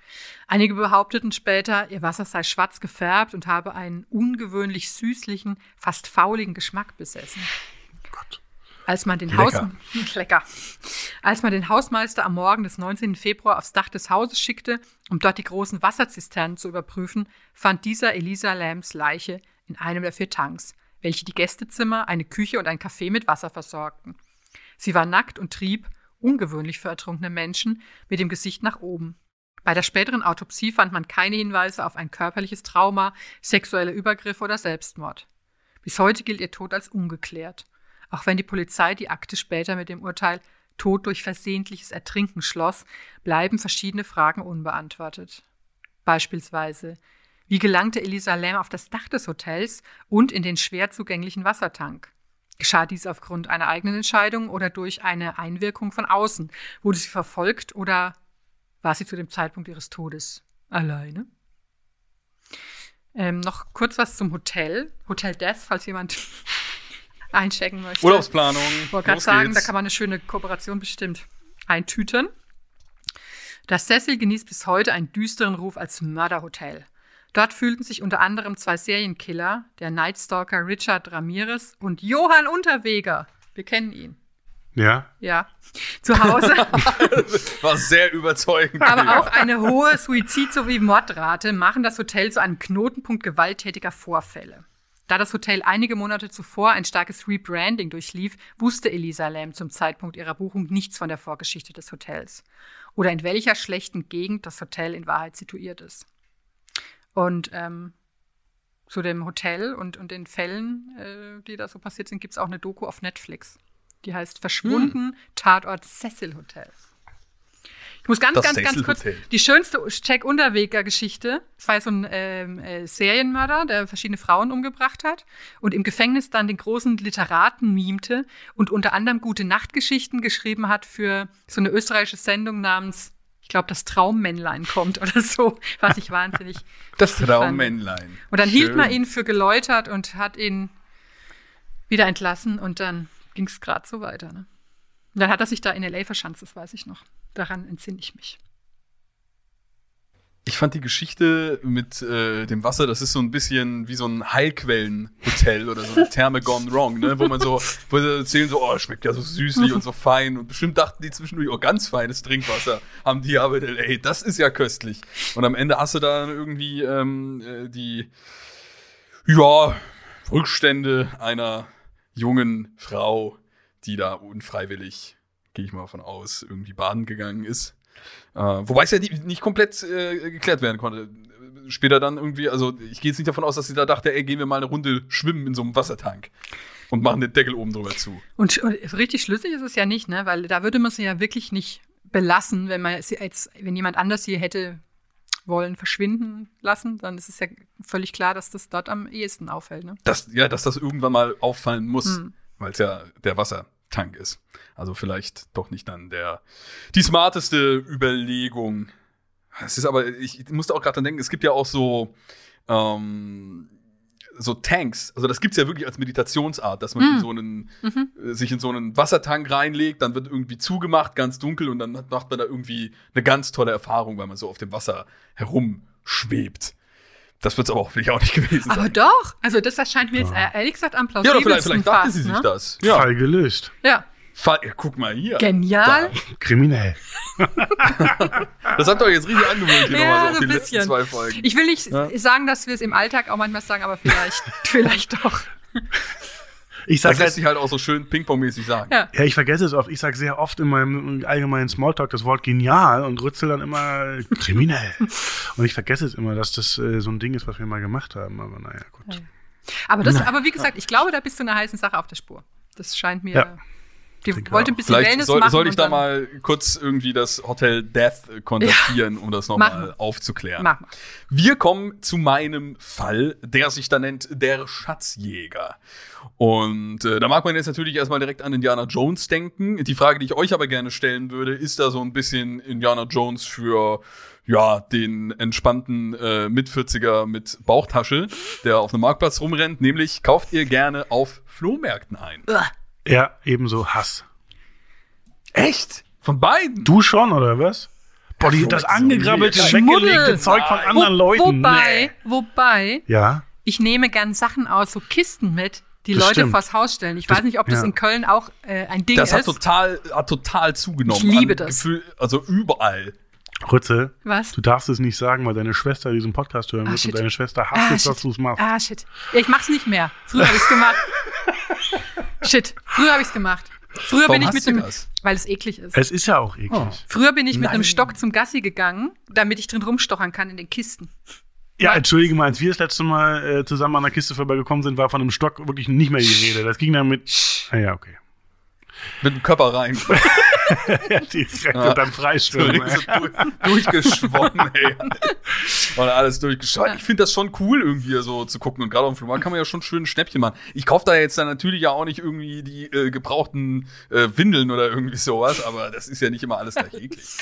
Einige behaupteten später, ihr Wasser sei schwarz gefärbt und habe einen ungewöhnlich süßlichen, fast fauligen Geschmack besessen. Gott. Als man, den. Haus lecker. Als man den Hausmeister am Morgen des 19. Februar aufs Dach des Hauses schickte, um dort die großen Wasserzisternen zu überprüfen, fand dieser Elisa Lambs Leiche in einem der vier Tanks, welche die Gästezimmer, eine Küche und ein Café mit Wasser versorgten. Sie war nackt und trieb, ungewöhnlich für ertrunkene Menschen, mit dem Gesicht nach oben. Bei der späteren Autopsie fand man keine Hinweise auf ein körperliches Trauma, sexuelle Übergriffe oder Selbstmord. Bis heute gilt ihr Tod als ungeklärt, auch wenn die Polizei die Akte später mit dem Urteil Tod durch versehentliches Ertrinken schloss, bleiben verschiedene Fragen unbeantwortet. Beispielsweise, wie gelangte Elisa Lam auf das Dach des Hotels und in den schwer zugänglichen Wassertank? Geschah dies aufgrund einer eigenen Entscheidung oder durch eine Einwirkung von außen? Wurde sie verfolgt oder war sie zu dem Zeitpunkt ihres Todes alleine? Ähm, noch kurz was zum Hotel. Hotel Death, falls jemand einchecken möchte. Urlaubsplanung. Ich wollte gerade sagen, geht's. da kann man eine schöne Kooperation bestimmt eintüten. Das Cecil genießt bis heute einen düsteren Ruf als Mörderhotel. Dort fühlten sich unter anderem zwei Serienkiller, der Nightstalker Richard Ramirez und Johann Unterweger. Wir kennen ihn. Ja. Ja. Zu Hause. War sehr überzeugend. Aber auch eine hohe Suizid- sowie Mordrate machen das Hotel zu einem Knotenpunkt gewalttätiger Vorfälle. Da das Hotel einige Monate zuvor ein starkes Rebranding durchlief, wusste Elisa Lam zum Zeitpunkt ihrer Buchung nichts von der Vorgeschichte des Hotels oder in welcher schlechten Gegend das Hotel in Wahrheit situiert ist. Und ähm, zu dem Hotel und, und den Fällen, äh, die da so passiert sind, gibt es auch eine Doku auf Netflix. Die heißt Verschwunden, hm. Tatort Cecil Hotel. Ich muss ganz, das ganz, ganz kurz. Die schönste Jack Unterweger-Geschichte. Es war so ein ähm, äh, Serienmörder, der verschiedene Frauen umgebracht hat und im Gefängnis dann den großen Literaten mimte und unter anderem gute Nachtgeschichten geschrieben hat für so eine österreichische Sendung namens glaube, das Traummännlein kommt oder so, was ich wahnsinnig. das Traummännlein. Und dann Schön. hielt man ihn für geläutert und hat ihn wieder entlassen und dann ging es gerade so weiter. Ne? Und dann hat er sich da in L.A. verschanzt, das weiß ich noch. Daran entsinne ich mich. Ich fand die Geschichte mit äh, dem Wasser, das ist so ein bisschen wie so ein Heilquellenhotel oder so eine Therme gone wrong, ne? Wo man so, wo sie erzählen so, oh, schmeckt ja so süßlich und so fein. Und bestimmt dachten die zwischendurch, oh, ganz feines Trinkwasser haben die aber, ey, das ist ja köstlich. Und am Ende hast du dann irgendwie ähm, äh, die, ja, Rückstände einer jungen Frau, die da unfreiwillig, gehe ich mal von aus, irgendwie baden gegangen ist. Äh, wobei es ja nicht komplett äh, geklärt werden konnte. Später dann irgendwie, also ich gehe jetzt nicht davon aus, dass sie da dachte, ey, gehen wir mal eine Runde schwimmen in so einem Wassertank und machen den Deckel oben drüber zu. Und, und richtig schlüssig ist es ja nicht, ne? Weil da würde man sie ja wirklich nicht belassen, wenn man sie als, wenn jemand anders sie hätte wollen verschwinden lassen, dann ist es ja völlig klar, dass das dort am ehesten auffällt. Ne? Das, ja, dass das irgendwann mal auffallen muss, hm. weil es ja der Wassertank ist. Also vielleicht doch nicht dann der die smarteste Überlegung. Es ist aber, ich musste auch gerade dran denken, es gibt ja auch so ähm, so Tanks, also das gibt's ja wirklich als Meditationsart, dass man mhm. in so einen, mhm. Äh, sich in so einen Wassertank reinlegt, dann wird irgendwie zugemacht, ganz dunkel und dann macht man da irgendwie eine ganz tolle Erfahrung, weil man so auf dem Wasser herumschwebt. Das wird es aber auch vielleicht auch nicht gewesen aber sein. Aber doch, also das erscheint mir jetzt ehrlich gesagt am plausibelsten Ja, oder vielleicht, vielleicht dachte sie sich ne? das. Ja. Fall gelöst. Ja. Fall, ja, guck mal hier. Genial. Da. Kriminell. das habt ihr euch jetzt richtig angewöhnt hier ja, nochmal so auf die letzten zwei Folgen. Ich will nicht ja? sagen, dass wir es im Alltag auch manchmal sagen, aber vielleicht, vielleicht doch. Ich sag das lässt halt, sich halt auch so schön Ping-Pong-mäßig sagen. Ja. ja, ich vergesse es oft. Ich sage sehr oft in meinem allgemeinen Smalltalk das Wort genial und rützel dann immer kriminell. und ich vergesse es immer, dass das äh, so ein Ding ist, was wir mal gemacht haben. Aber naja, gut. Ja. Aber, das, aber wie gesagt, ich glaube, da bist du einer heißen Sache auf der Spur. Das scheint mir. Ja. Die wollte ein bisschen Vielleicht Wellness soll, machen. Soll ich da mal kurz irgendwie das Hotel Death kontaktieren, ja. um das nochmal aufzuklären? Mach mal. Wir kommen zu meinem Fall, der sich da nennt der Schatzjäger. Und äh, da mag man jetzt natürlich erstmal direkt an Indiana Jones denken. Die Frage, die ich euch aber gerne stellen würde, ist da so ein bisschen Indiana Jones für ja, den entspannten äh, Mit-40er mit Bauchtasche, der auf einem Marktplatz rumrennt, nämlich kauft ihr gerne auf Flohmärkten ein. Ja, ebenso Hass. Echt? Von beiden? Du schon, oder was? Boah, die, das angegrabbelte, weggelegte Zeug von anderen Wo, Leuten. Wobei, nee. wobei, ja? ich nehme gern Sachen aus, so Kisten mit, die das Leute stimmt. vors Haus stellen. Ich das, weiß nicht, ob das ja. in Köln auch äh, ein Ding das ist. Das hat total, hat total zugenommen. Ich liebe das. Gefühl, also überall. Rütze, Was? du darfst es nicht sagen, weil deine Schwester diesen Podcast hören ah, wird und deine Schwester hasst ah, es, dass du es machst. Ah, shit. Ja, ich mach's nicht mehr. Früher habe ich's gemacht. shit. Früher habe ich's gemacht. Früher Warum bin ich mit dem, das? weil es eklig ist. Es ist ja auch eklig. Oh. Früher bin ich mit Nein. einem Stock zum Gassi gegangen, damit ich drin rumstochern kann in den Kisten. Ja, entschuldige mal, als wir das letzte Mal äh, zusammen an der Kiste vorbeigekommen sind, war von einem Stock wirklich nicht mehr die Rede. Das ging dann mit. Ah ja, okay. Mit dem Körper rein. direkt ja. und dann freischwimmen. So durchgeschwommen, ey. Und alles durchgeschaut. Ich finde das schon cool, irgendwie so zu gucken. Und gerade auf dem Flohmarkt kann man ja schon schön ein Schnäppchen machen. Ich kaufe da jetzt dann natürlich ja auch nicht irgendwie die äh, gebrauchten äh, Windeln oder irgendwie sowas, aber das ist ja nicht immer alles gleich eklig.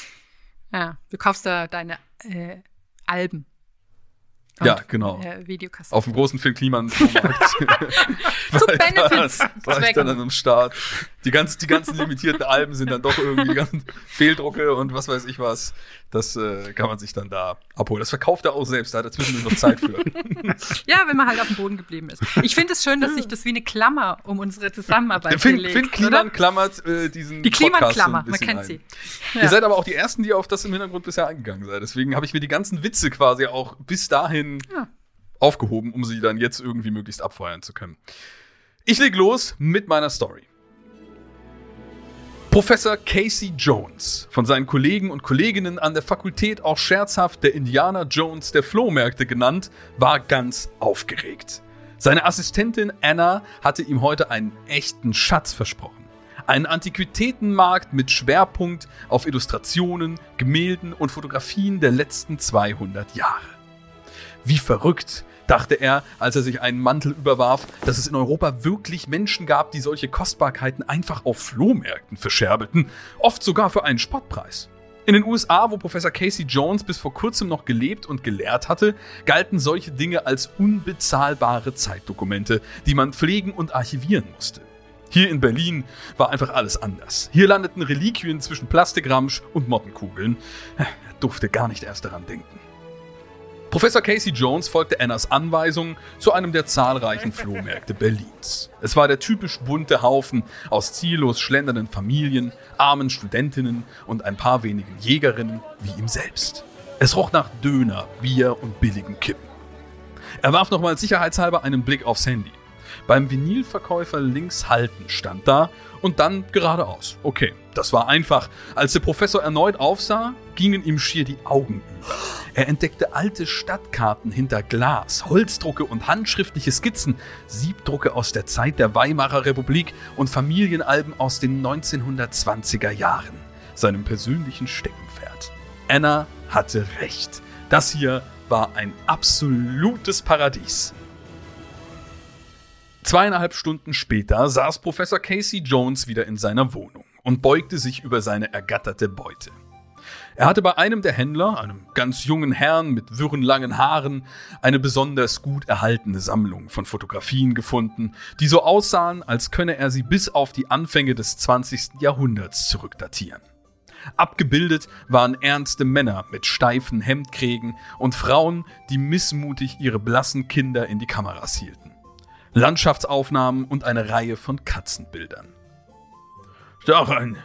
Ja, du kaufst da deine äh, Alben ja, genau. Äh, Videokassette. Auf dem großen Phil Kliman Zu Benefits. War ich dann am Start. Die, ganz, die ganzen limitierten Alben sind dann doch irgendwie ganz Fehldrucke und was weiß ich was. Das äh, kann man sich dann da abholen. Das verkauft er auch selbst, da hat er zwischendurch noch Zeit für. ja, wenn man halt auf dem Boden geblieben ist. Ich finde es schön, dass sich das wie eine Klammer um unsere Zusammenarbeit Finn, gelegt, Finn Kliman oder? klammert äh, diesen Die Kliman-Klammer, man kennt ein. sie. Ja. Ihr seid aber auch die Ersten, die auf das im Hintergrund bisher eingegangen seid. Deswegen habe ich mir die ganzen Witze quasi auch bis dahin ja. aufgehoben, um sie dann jetzt irgendwie möglichst abfeuern zu können. Ich leg los mit meiner Story. Professor Casey Jones, von seinen Kollegen und Kolleginnen an der Fakultät auch scherzhaft der Indiana Jones der Flohmärkte genannt, war ganz aufgeregt. Seine Assistentin Anna hatte ihm heute einen echten Schatz versprochen. Einen Antiquitätenmarkt mit Schwerpunkt auf Illustrationen, Gemälden und Fotografien der letzten 200 Jahre. Wie verrückt, dachte er, als er sich einen Mantel überwarf, dass es in Europa wirklich Menschen gab, die solche Kostbarkeiten einfach auf Flohmärkten verscherbelten, oft sogar für einen Spottpreis. In den USA, wo Professor Casey Jones bis vor kurzem noch gelebt und gelehrt hatte, galten solche Dinge als unbezahlbare Zeitdokumente, die man pflegen und archivieren musste. Hier in Berlin war einfach alles anders. Hier landeten Reliquien zwischen Plastikramsch und Mottenkugeln. Er durfte gar nicht erst daran denken. Professor Casey Jones folgte Annas Anweisung zu einem der zahlreichen Flohmärkte Berlins. Es war der typisch bunte Haufen aus ziellos schlendernden Familien, armen Studentinnen und ein paar wenigen Jägerinnen wie ihm selbst. Es roch nach Döner, Bier und billigen Kippen. Er warf nochmal sicherheitshalber einen Blick aufs Handy. Beim Vinylverkäufer links halten stand da und dann geradeaus. Okay, das war einfach. Als der Professor erneut aufsah, gingen ihm schier die Augen über. Er entdeckte alte Stadtkarten hinter Glas, Holzdrucke und handschriftliche Skizzen, Siebdrucke aus der Zeit der Weimarer Republik und Familienalben aus den 1920er Jahren, seinem persönlichen Steckenpferd. Anna hatte recht. Das hier war ein absolutes Paradies. Zweieinhalb Stunden später saß Professor Casey Jones wieder in seiner Wohnung und beugte sich über seine ergatterte Beute. Er hatte bei einem der Händler, einem ganz jungen Herrn mit wirren langen Haaren, eine besonders gut erhaltene Sammlung von Fotografien gefunden, die so aussahen, als könne er sie bis auf die Anfänge des 20. Jahrhunderts zurückdatieren. Abgebildet waren ernste Männer mit steifen Hemdkrägen und Frauen, die missmutig ihre blassen Kinder in die Kameras hielten. Landschaftsaufnahmen und eine Reihe von Katzenbildern. Daran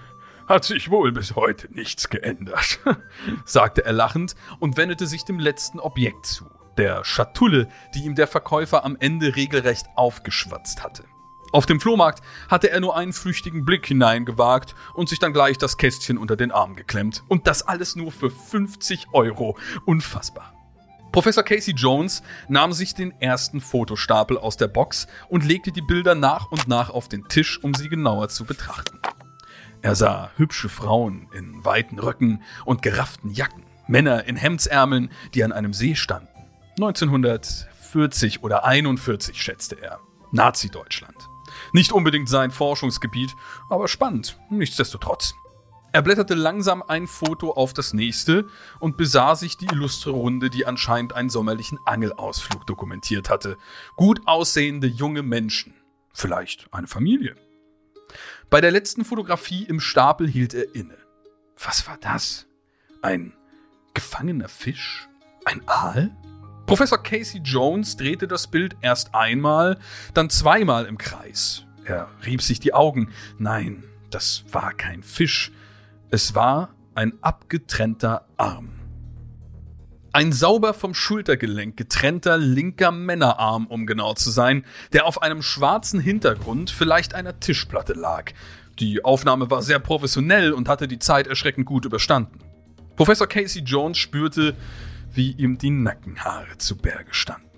hat sich wohl bis heute nichts geändert, sagte er lachend und wendete sich dem letzten Objekt zu, der Schatulle, die ihm der Verkäufer am Ende regelrecht aufgeschwatzt hatte. Auf dem Flohmarkt hatte er nur einen flüchtigen Blick hineingewagt und sich dann gleich das Kästchen unter den Arm geklemmt. Und das alles nur für 50 Euro. Unfassbar. Professor Casey Jones nahm sich den ersten Fotostapel aus der Box und legte die Bilder nach und nach auf den Tisch, um sie genauer zu betrachten. Er sah hübsche Frauen in weiten Röcken und gerafften Jacken, Männer in Hemdsärmeln, die an einem See standen. 1940 oder 41 schätzte er. Nazi-Deutschland. Nicht unbedingt sein Forschungsgebiet, aber spannend, nichtsdestotrotz. Er blätterte langsam ein Foto auf das nächste und besah sich die illustre Runde, die anscheinend einen sommerlichen Angelausflug dokumentiert hatte. Gut aussehende junge Menschen. Vielleicht eine Familie. Bei der letzten Fotografie im Stapel hielt er inne. Was war das? Ein gefangener Fisch? Ein Aal? Professor Casey Jones drehte das Bild erst einmal, dann zweimal im Kreis. Er rieb sich die Augen. Nein, das war kein Fisch. Es war ein abgetrennter Arm. Ein sauber vom Schultergelenk getrennter linker Männerarm, um genau zu sein, der auf einem schwarzen Hintergrund vielleicht einer Tischplatte lag. Die Aufnahme war sehr professionell und hatte die Zeit erschreckend gut überstanden. Professor Casey Jones spürte, wie ihm die Nackenhaare zu Berge standen.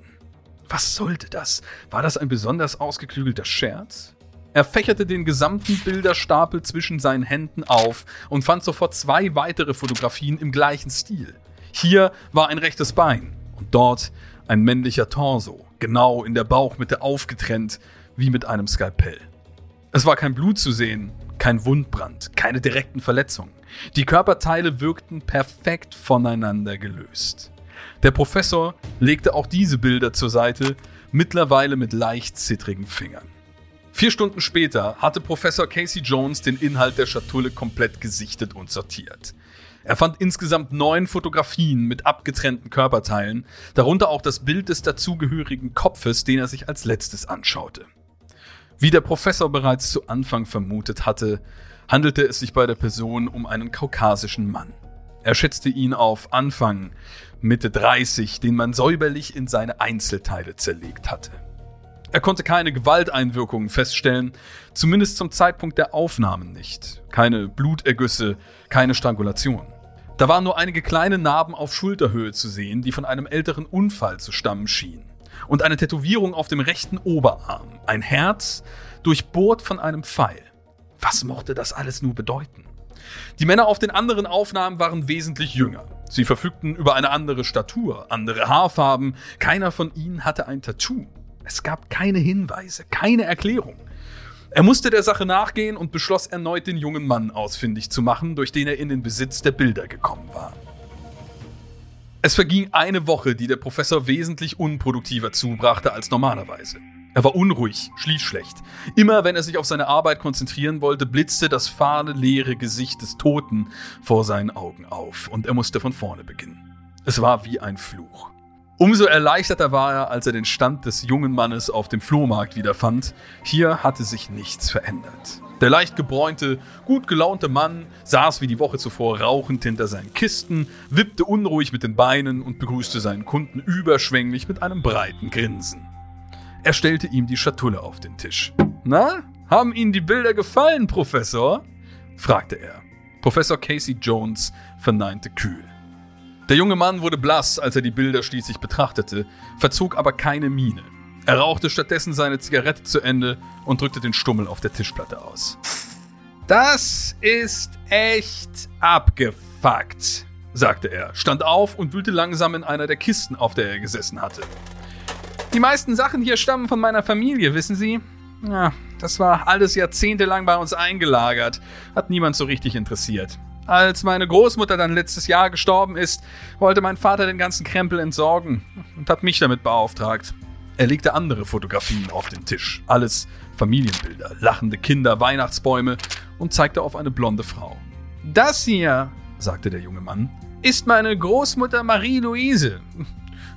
Was sollte das? War das ein besonders ausgeklügelter Scherz? Er fächerte den gesamten Bilderstapel zwischen seinen Händen auf und fand sofort zwei weitere Fotografien im gleichen Stil. Hier war ein rechtes Bein und dort ein männlicher Torso, genau in der Bauchmitte aufgetrennt, wie mit einem Skalpell. Es war kein Blut zu sehen, kein Wundbrand, keine direkten Verletzungen. Die Körperteile wirkten perfekt voneinander gelöst. Der Professor legte auch diese Bilder zur Seite, mittlerweile mit leicht zittrigen Fingern. Vier Stunden später hatte Professor Casey Jones den Inhalt der Schatulle komplett gesichtet und sortiert. Er fand insgesamt neun Fotografien mit abgetrennten Körperteilen, darunter auch das Bild des dazugehörigen Kopfes, den er sich als letztes anschaute. Wie der Professor bereits zu Anfang vermutet hatte, handelte es sich bei der Person um einen kaukasischen Mann. Er schätzte ihn auf Anfang, Mitte 30, den man säuberlich in seine Einzelteile zerlegt hatte. Er konnte keine Gewalteinwirkungen feststellen, zumindest zum Zeitpunkt der Aufnahmen nicht. Keine Blutergüsse, keine Strangulation. Da waren nur einige kleine Narben auf Schulterhöhe zu sehen, die von einem älteren Unfall zu stammen schienen. Und eine Tätowierung auf dem rechten Oberarm. Ein Herz, durchbohrt von einem Pfeil. Was mochte das alles nur bedeuten? Die Männer auf den anderen Aufnahmen waren wesentlich jünger. Sie verfügten über eine andere Statur, andere Haarfarben. Keiner von ihnen hatte ein Tattoo. Es gab keine Hinweise, keine Erklärung. Er musste der Sache nachgehen und beschloss erneut den jungen Mann ausfindig zu machen, durch den er in den Besitz der Bilder gekommen war. Es verging eine Woche, die der Professor wesentlich unproduktiver zubrachte als normalerweise. Er war unruhig, schlief schlecht. Immer wenn er sich auf seine Arbeit konzentrieren wollte, blitzte das fahle, leere Gesicht des Toten vor seinen Augen auf und er musste von vorne beginnen. Es war wie ein Fluch. Umso erleichterter war er, als er den Stand des jungen Mannes auf dem Flohmarkt wiederfand. Hier hatte sich nichts verändert. Der leicht gebräunte, gut gelaunte Mann saß wie die Woche zuvor rauchend hinter seinen Kisten, wippte unruhig mit den Beinen und begrüßte seinen Kunden überschwänglich mit einem breiten Grinsen. Er stellte ihm die Schatulle auf den Tisch. Na, haben Ihnen die Bilder gefallen, Professor? fragte er. Professor Casey Jones verneinte kühl. Der junge Mann wurde blass, als er die Bilder schließlich betrachtete, verzog aber keine Miene. Er rauchte stattdessen seine Zigarette zu Ende und drückte den Stummel auf der Tischplatte aus. Das ist echt abgefuckt, sagte er, stand auf und wühlte langsam in einer der Kisten, auf der er gesessen hatte. Die meisten Sachen hier stammen von meiner Familie, wissen Sie? Ja, das war alles jahrzehntelang bei uns eingelagert. Hat niemand so richtig interessiert. Als meine Großmutter dann letztes Jahr gestorben ist, wollte mein Vater den ganzen Krempel entsorgen und hat mich damit beauftragt. Er legte andere Fotografien auf den Tisch. Alles Familienbilder, lachende Kinder, Weihnachtsbäume und zeigte auf eine blonde Frau. Das hier, sagte der junge Mann, ist meine Großmutter Marie-Louise.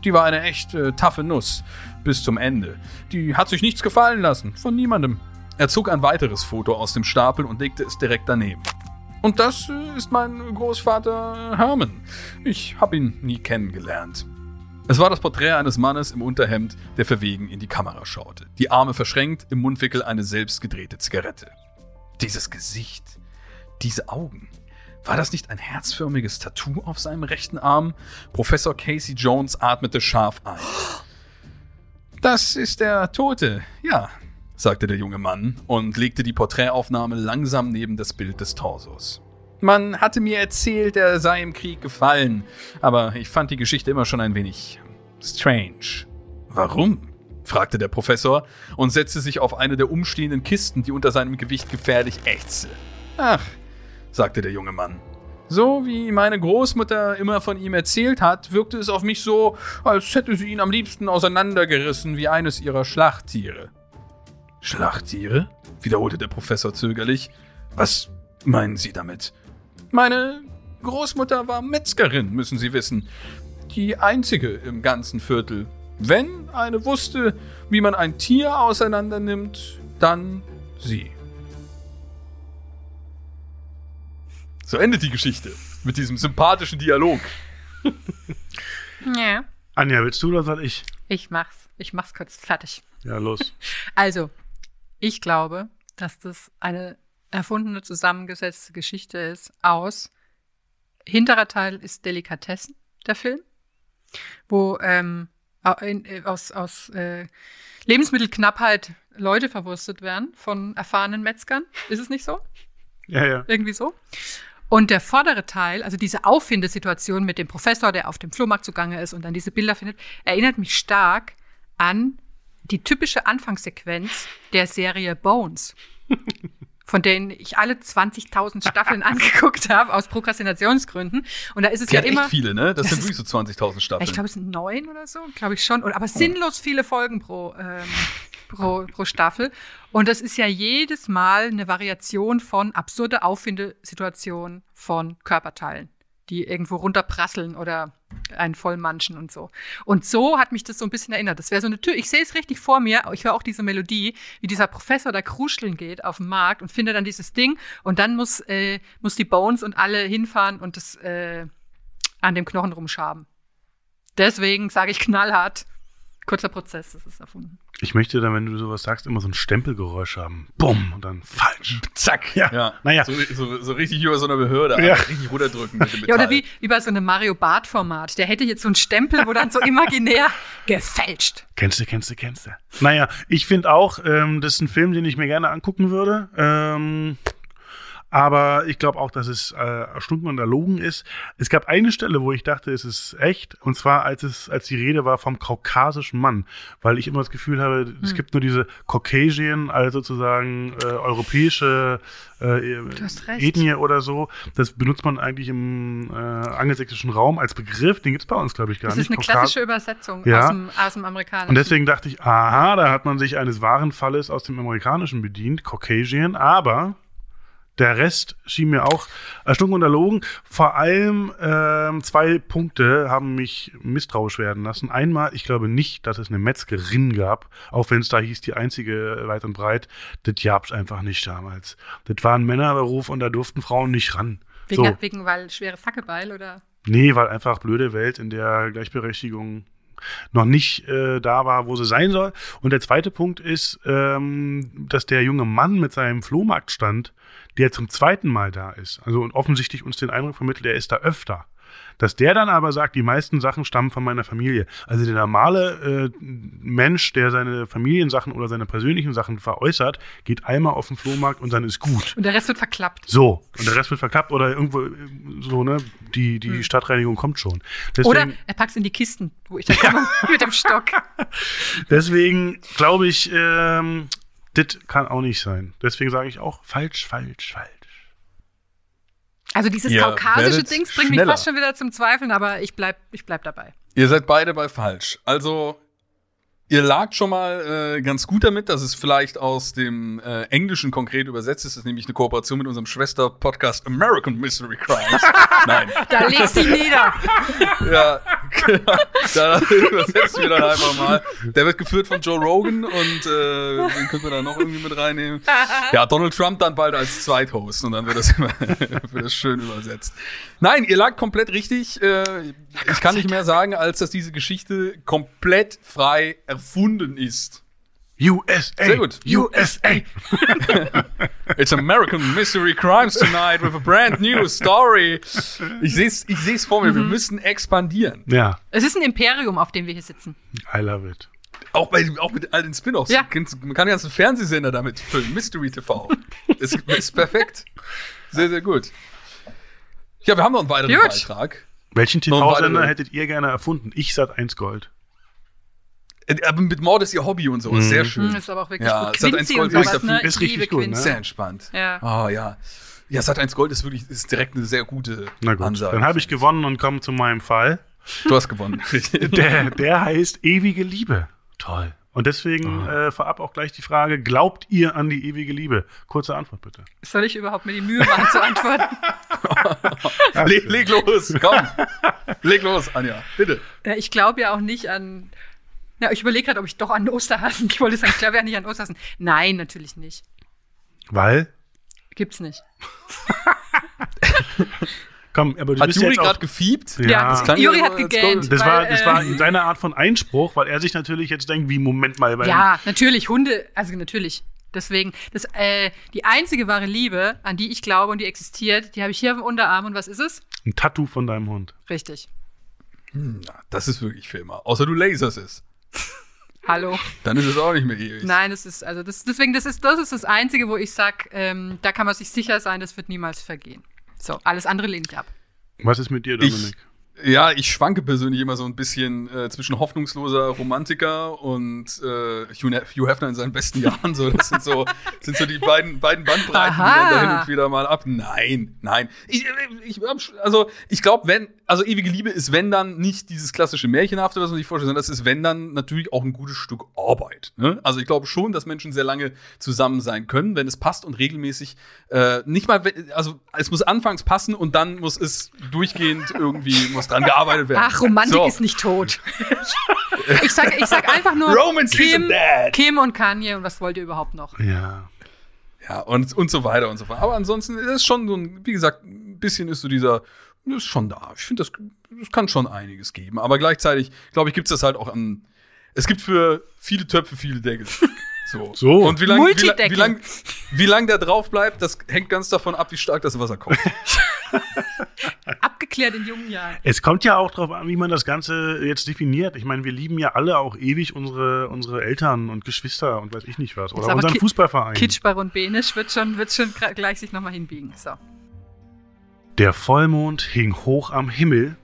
Die war eine echt äh, taffe Nuss. Bis zum Ende. Die hat sich nichts gefallen lassen. Von niemandem. Er zog ein weiteres Foto aus dem Stapel und legte es direkt daneben. Und das äh, ist mein Großvater Herman. Ich habe ihn nie kennengelernt. Es war das Porträt eines Mannes im Unterhemd, der verwegen in die Kamera schaute, die Arme verschränkt, im Mundwickel eine selbstgedrehte Zigarette. Dieses Gesicht, diese Augen. War das nicht ein herzförmiges Tattoo auf seinem rechten Arm? Professor Casey Jones atmete scharf ein. Das ist der Tote, ja, sagte der junge Mann und legte die Porträtaufnahme langsam neben das Bild des Torsos. Man hatte mir erzählt, er sei im Krieg gefallen, aber ich fand die Geschichte immer schon ein wenig strange. Warum? fragte der Professor und setzte sich auf eine der umstehenden Kisten, die unter seinem Gewicht gefährlich ächzte. Ach, sagte der junge Mann. So wie meine Großmutter immer von ihm erzählt hat, wirkte es auf mich so, als hätte sie ihn am liebsten auseinandergerissen wie eines ihrer Schlachttiere. Schlachttiere? wiederholte der Professor zögerlich. Was meinen Sie damit? Meine Großmutter war Metzgerin, müssen Sie wissen. Die einzige im ganzen Viertel. Wenn eine wusste, wie man ein Tier auseinandernimmt, dann sie. So endet die Geschichte mit diesem sympathischen Dialog. Ja. Anja, willst du oder soll ich? Ich mach's. Ich mach's kurz fertig. Ja, los. Also, ich glaube, dass das eine erfundene, zusammengesetzte Geschichte ist aus hinterer Teil ist Delikatessen, der Film, wo ähm, äh, aus, aus äh, Lebensmittelknappheit Leute verwurstet werden von erfahrenen Metzgern. Ist es nicht so? Ja, ja. Irgendwie so. Und der vordere Teil, also diese Auffindesituation mit dem Professor, der auf dem Flohmarkt zugange ist und dann diese Bilder findet, erinnert mich stark an die typische Anfangssequenz der Serie Bones. von denen ich alle 20.000 Staffeln angeguckt habe, aus Prokrastinationsgründen. Und da ist es Die ja hat immer. echt viele, ne? Das, Das sind wirklich so 20.000 Staffeln. Ich glaube, es sind neun oder so, glaube ich schon. Aber sinnlos viele Folgen pro, ähm, pro, pro Staffel. Und das ist ja jedes Mal eine Variation von absurde Auffindesituationen von Körperteilen, die irgendwo runterprasseln oder einen vollmanschen und so. Und so hat mich das so ein bisschen erinnert. Das wäre so eine Tür. Ich sehe es richtig vor mir. Ich höre auch diese Melodie, wie dieser Professor da kruscheln geht auf dem Markt und findet dann dieses Ding. Und dann muss, äh, muss die Bones und alle hinfahren und das äh, an dem Knochen rumschaben. Deswegen sage ich knallhart, kurzer Prozess, das ist erfunden. Ich möchte dann, wenn du sowas sagst, immer so ein Stempelgeräusch haben. Bumm und dann falsch. Zack. Ja. ja. Naja. So, so, so richtig über so einer Behörde. Ja. einfach Richtig runterdrücken mit dem Ja, oder wie, wie bei so einem Mario Bart-Format. Der hätte jetzt so einen Stempel, wo dann so imaginär gefälscht. Kennst du, kennst du, kennst du. Naja, ich finde auch, ähm, das ist ein Film, den ich mir gerne angucken würde. Ähm, aber ich glaube auch, dass es äh, erstunken und erlogen ist. Es gab eine Stelle, wo ich dachte, es ist echt, und zwar als es, als die Rede war vom kaukasischen Mann, weil ich immer das Gefühl habe, Hm. es gibt nur diese Caucasian, also sozusagen äh, europäische äh. Ethnie oder so. Das benutzt man eigentlich im äh, angelsächsischen Raum als Begriff. Den gibt's bei uns, glaube ich, gar Das nicht. ist eine klassische Übersetzung Ja. aus, dem, aus dem Amerikanischen. und deswegen dachte ich, aha, da hat man sich eines wahren Falles aus dem Amerikanischen bedient, Caucasian, aber Der Rest schien mir auch erstunken und erlogen. Vor allem ähm, zwei Punkte haben mich misstrauisch werden lassen. Einmal, ich glaube nicht, dass es eine Metzgerin gab, auch wenn es da hieß, die einzige weit und breit. Das gab es einfach nicht damals. Das war ein Männerberuf und da durften Frauen nicht ran. Wegen, So. wegen weil schweres Hackebeil oder? Nee, weil einfach blöde Welt, in der Gleichberechtigung noch nicht äh, da war, wo sie sein soll. Und der zweite Punkt ist, ähm, dass der junge Mann mit seinem Flohmarktstand, der zum zweiten Mal da ist, also und offensichtlich uns den Eindruck vermittelt, er ist da öfter. Dass der dann aber sagt, die meisten Sachen stammen von meiner Familie. Also der normale äh, Mensch, der seine Familiensachen oder seine persönlichen Sachen veräußert, geht einmal auf den Flohmarkt und dann ist gut. Und der Rest wird verklappt. So, und der Rest wird verklappt oder irgendwo äh, so, ne? Die, die Stadtreinigung kommt schon. Deswegen, Oder er packt es in die Kisten, wo ich dann komme mit dem Stock. deswegen glaube ich, ähm, das kann auch nicht sein. Deswegen sage ich auch falsch, falsch, falsch. Also dieses Ihr kaukasische Dings bringt mich schneller. fast schon wieder zum Zweifeln, aber ich bleib, ich bleib dabei. Ihr seid beide bei falsch. Also, ihr lagt schon mal äh, ganz gut damit, dass es vielleicht aus dem äh, Englischen konkret übersetzt ist. Das ist nämlich eine Kooperation mit unserem Schwester-Podcast American Mystery Crimes. Nein. Da legst du ihn nieder. Ja, genau. da übersetzen wir dann einfach mal. Der wird geführt von Joe Rogan und äh, den können wir dann noch irgendwie mit reinnehmen. Ja, Donald Trump dann bald als Zweithost und dann wird das, immer, wird das schön übersetzt. Nein, ihr lag komplett richtig. Äh, ich kann nicht mehr sagen, als dass diese Geschichte komplett frei erfunden ist. USA. Sehr gut. USA. It's American Mystery Crimes tonight with a brand new story. Ich sehe es ich seh's vor mir, wir müssen expandieren. Ja, Es ist ein Imperium, auf dem wir hier sitzen. I love it. Auch, bei, auch mit all den Spin-offs. Ja. Man kann ja ganzen Fernsehsender damit füllen. Mystery TV. ist, ist perfekt. Sehr, sehr gut. Ja, wir haben noch einen weiteren Gut. Beitrag. Welchen TV-Sender hättet ihr gerne erfunden? Ich sat 1 Gold. Äh, Aber mit Mord ist ihr Hobby und so. Ist sehr schön. Hm, ist aber auch wirklich Ja, gut. eins und Gold sowas, ist ne? dafür- ist Ich richtig gut, ne? Quincy. Sehr entspannt. Ja. Oh, ja. Ja, Sat 1 Gold ist wirklich ist direkt eine sehr gute Na gut, Ansage. dann habe ich gewonnen und komme zu meinem Fall. Du hast gewonnen. Der, der heißt ewige Liebe. Toll. Und deswegen Ah. äh, vorab auch gleich die Frage, glaubt ihr an die ewige Liebe? Kurze Antwort bitte. Soll ich überhaupt mir die Mühe machen zu antworten? leg, leg los, komm. leg los, Anja, bitte. Ja, ich glaube ja auch nicht an. Ja, ich überlege gerade, ob ich doch an Osterhasen. Ich wollte sagen, ich glaube ja nicht an Osterhasen. Nein, natürlich nicht. Weil, Gibt's nicht. komm, aber du Hat bist Juri gerade gefiebt? Ja. Das klang Juri ja hat gegähnt. Das war, das war äh, seine Art von Einspruch, weil er sich natürlich jetzt denkt, wie, Moment mal, weil Ja, natürlich, Hunde, also natürlich. Deswegen, das, äh, die einzige wahre Liebe, an die ich glaube und die existiert, die habe ich hier am Unterarm. Und was ist es? ein Tattoo von deinem Hund. Richtig. Das ist wirklich für immer. Außer du lasers es. Hallo. Dann ist es auch nicht mehr ewig. Nein, das ist, also das, deswegen, das ist, das ist das Einzige, wo ich sage, ähm, da kann man sich sicher sein, das wird niemals vergehen. So, alles andere lehne ich ab. Was ist mit dir, Ich- Dominik? Ja, ich schwanke persönlich immer so ein bisschen äh, zwischen hoffnungsloser Romantiker und äh, Hugh, Hugh Hefner in seinen besten Jahren. So, das sind so, sind so die beiden, beiden Bandbreiten, die Aha. dann da hin und wieder mal ab. Nein, nein. Ich, ich, also ich glaube, wenn, also ewige Liebe ist, wenn dann nicht dieses klassische Märchenhafte, was man sich vorstellt, sondern das ist, wenn dann natürlich auch ein gutes Stück Arbeit. Ne? Also ich glaube schon, dass Menschen sehr lange zusammen sein können, wenn es passt und regelmäßig. Äh, nicht mal, also es muss anfangs passen und dann muss es durchgehend irgendwie muss dran gearbeitet werden. Ach, Romantik So. ist nicht tot. ich, sag, ich sag einfach nur Romance Kim. Kim und Kanye und was wollt ihr überhaupt noch? Ja. Ja, und, und so weiter und so fort. Aber ansonsten ist es schon so ein, wie gesagt, ein bisschen ist so dieser, das ist schon da. Ich finde, das, das kann schon einiges geben. Aber gleichzeitig, glaube ich, gibt es das halt auch an. Es gibt für viele Töpfe viele Deckel. So. So. Und wie lange wie, wie lang, wie lang der drauf bleibt, das hängt ganz davon ab, wie stark das Wasser kommt. Abgeklärt in jungen Jahren. Es kommt ja auch darauf an, wie man das Ganze jetzt definiert. Ich meine, wir lieben ja alle auch ewig unsere, unsere Eltern und Geschwister und weiß ich nicht was. Oder unseren Ki- Fußballverein. Kitschbar Benisch wird schon, wird schon gleich sich nochmal hinbiegen. So. Der Vollmond hing hoch am Himmel,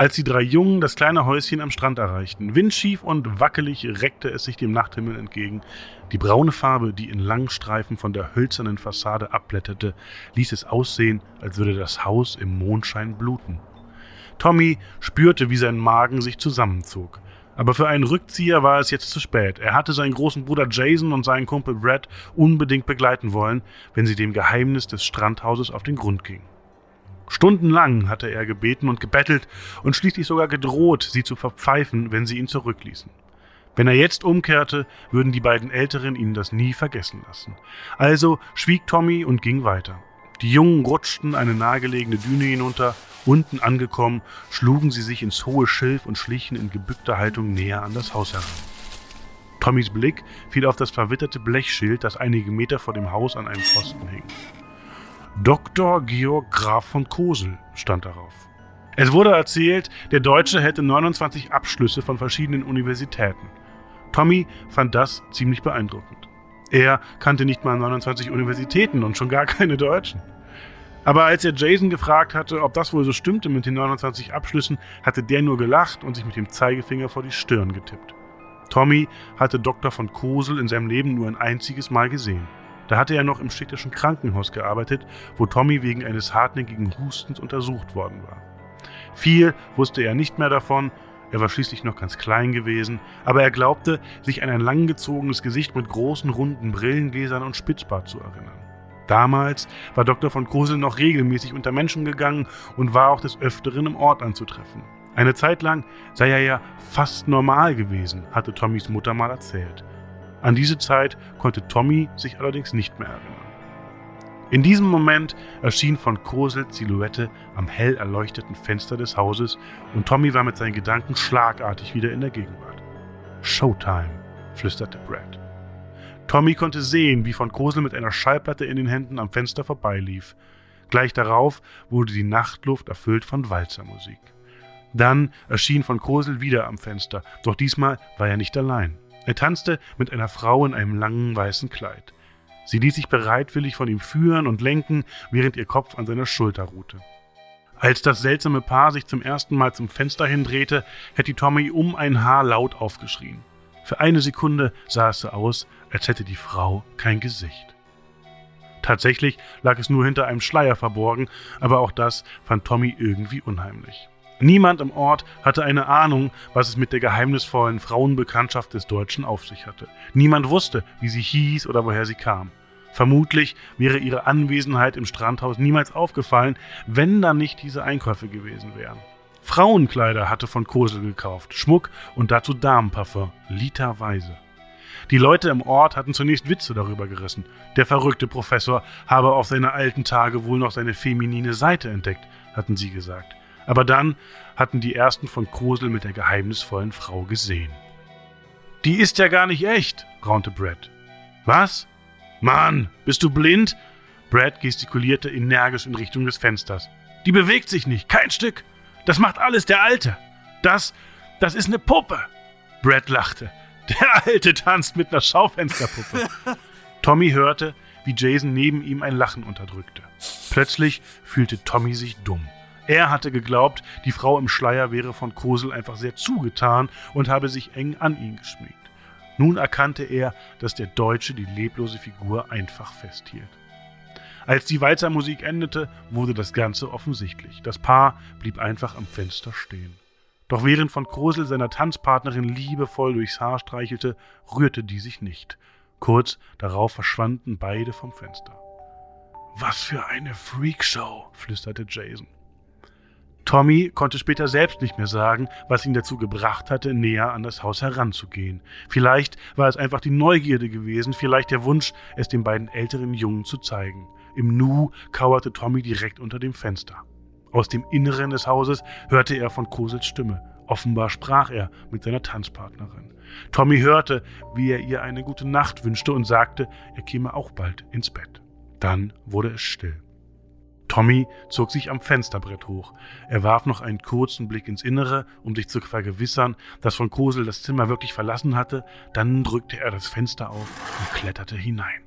als die drei Jungen das kleine Häuschen am Strand erreichten. Windschief und wackelig reckte es sich dem Nachthimmel entgegen. Die braune Farbe, die in langen Streifen von der hölzernen Fassade abblätterte, ließ es aussehen, als würde das Haus im Mondschein bluten. Tommy spürte, wie sein Magen sich zusammenzog. Aber für einen Rückzieher war es jetzt zu spät. Er hatte seinen großen Bruder Jason und seinen Kumpel Brad unbedingt begleiten wollen, wenn sie dem Geheimnis des Strandhauses auf den Grund gingen. Stundenlang hatte er gebeten und gebettelt und schließlich sogar gedroht, sie zu verpfeifen, wenn sie ihn zurückließen. Wenn er jetzt umkehrte, würden die beiden Älteren ihn das nie vergessen lassen. Also schwieg Tommy und ging weiter. Die Jungen rutschten eine nahegelegene Düne hinunter, unten angekommen, schlugen sie sich ins hohe Schilf und schlichen in gebückter Haltung näher an das Haus heran. Tommys Blick fiel auf das verwitterte Blechschild, das einige Meter vor dem Haus an einem Pfosten hing. Dr. Georg Graf von Kosel stand darauf. Es wurde erzählt, der Deutsche hätte 29 Abschlüsse von verschiedenen Universitäten. Tommy fand das ziemlich beeindruckend. Er kannte nicht mal 29 Universitäten und schon gar keine Deutschen. Aber als er Jason gefragt hatte, ob das wohl so stimmte mit den 29 Abschlüssen, hatte der nur gelacht und sich mit dem Zeigefinger vor die Stirn getippt. Tommy hatte Dr. von Kosel in seinem Leben nur ein einziges Mal gesehen. Da hatte er noch im städtischen Krankenhaus gearbeitet, wo Tommy wegen eines hartnäckigen Hustens untersucht worden war. Viel wusste er nicht mehr davon, er war schließlich noch ganz klein gewesen, aber er glaubte, sich an ein langgezogenes Gesicht mit großen runden Brillengläsern und Spitzbart zu erinnern. Damals war Dr. von Kosel noch regelmäßig unter Menschen gegangen und war auch des Öfteren im Ort anzutreffen. Eine Zeit lang sei er ja fast normal gewesen, hatte Tommys Mutter mal erzählt. An diese Zeit konnte Tommy sich allerdings nicht mehr erinnern. In diesem Moment erschien von Kosels Silhouette am hell erleuchteten Fenster des Hauses und Tommy war mit seinen Gedanken schlagartig wieder in der Gegenwart. Showtime, flüsterte Brad. Tommy konnte sehen, wie von Kosel mit einer Schallplatte in den Händen am Fenster vorbeilief. Gleich darauf wurde die Nachtluft erfüllt von Walzermusik. Dann erschien von Kosel wieder am Fenster, doch diesmal war er nicht allein. Er tanzte mit einer Frau in einem langen weißen Kleid. Sie ließ sich bereitwillig von ihm führen und lenken, während ihr Kopf an seiner Schulter ruhte. Als das seltsame Paar sich zum ersten Mal zum Fenster hindrehte, hätte Tommy um ein Haar laut aufgeschrien. Für eine Sekunde sah es so aus, als hätte die Frau kein Gesicht. Tatsächlich lag es nur hinter einem Schleier verborgen, aber auch das fand Tommy irgendwie unheimlich. Niemand im Ort hatte eine Ahnung, was es mit der geheimnisvollen Frauenbekanntschaft des Deutschen auf sich hatte. Niemand wusste, wie sie hieß oder woher sie kam. Vermutlich wäre ihre Anwesenheit im Strandhaus niemals aufgefallen, wenn dann nicht diese Einkäufe gewesen wären. Frauenkleider hatte von Kosel gekauft, Schmuck und dazu Damenparfum, literweise. Die Leute im Ort hatten zunächst Witze darüber gerissen. Der verrückte Professor habe auf seine alten Tage wohl noch seine feminine Seite entdeckt, hatten sie gesagt. Aber dann hatten die ersten von Kosel mit der geheimnisvollen Frau gesehen. Die ist ja gar nicht echt, raunte Brad. Was? Mann, bist du blind? Brad gestikulierte energisch in Richtung des Fensters. Die bewegt sich nicht, kein Stück. Das macht alles der Alte. Das, das ist eine Puppe. Brad lachte. Der Alte tanzt mit einer Schaufensterpuppe. Tommy hörte, wie Jason neben ihm ein Lachen unterdrückte. Plötzlich fühlte Tommy sich dumm. Er hatte geglaubt, die Frau im Schleier wäre von Kosel einfach sehr zugetan und habe sich eng an ihn geschmiegt. Nun erkannte er, dass der Deutsche die leblose Figur einfach festhielt. Als die Walzermusik endete, wurde das Ganze offensichtlich. Das Paar blieb einfach am Fenster stehen. Doch während von Krosel seiner Tanzpartnerin liebevoll durchs Haar streichelte, rührte die sich nicht. Kurz darauf verschwanden beide vom Fenster. Was für eine Freakshow, flüsterte Jason. Tommy konnte später selbst nicht mehr sagen, was ihn dazu gebracht hatte, näher an das Haus heranzugehen. Vielleicht war es einfach die Neugierde gewesen, vielleicht der Wunsch, es den beiden älteren Jungen zu zeigen. Im Nu kauerte Tommy direkt unter dem Fenster. Aus dem Inneren des Hauses hörte er von Kosels Stimme. Offenbar sprach er mit seiner Tanzpartnerin. Tommy hörte, wie er ihr eine gute Nacht wünschte und sagte, er käme auch bald ins Bett. Dann wurde es still. Tommy zog sich am Fensterbrett hoch. Er warf noch einen kurzen Blick ins Innere, um sich zu vergewissern, dass von Kosel das Zimmer wirklich verlassen hatte. Dann drückte er das Fenster auf und kletterte hinein.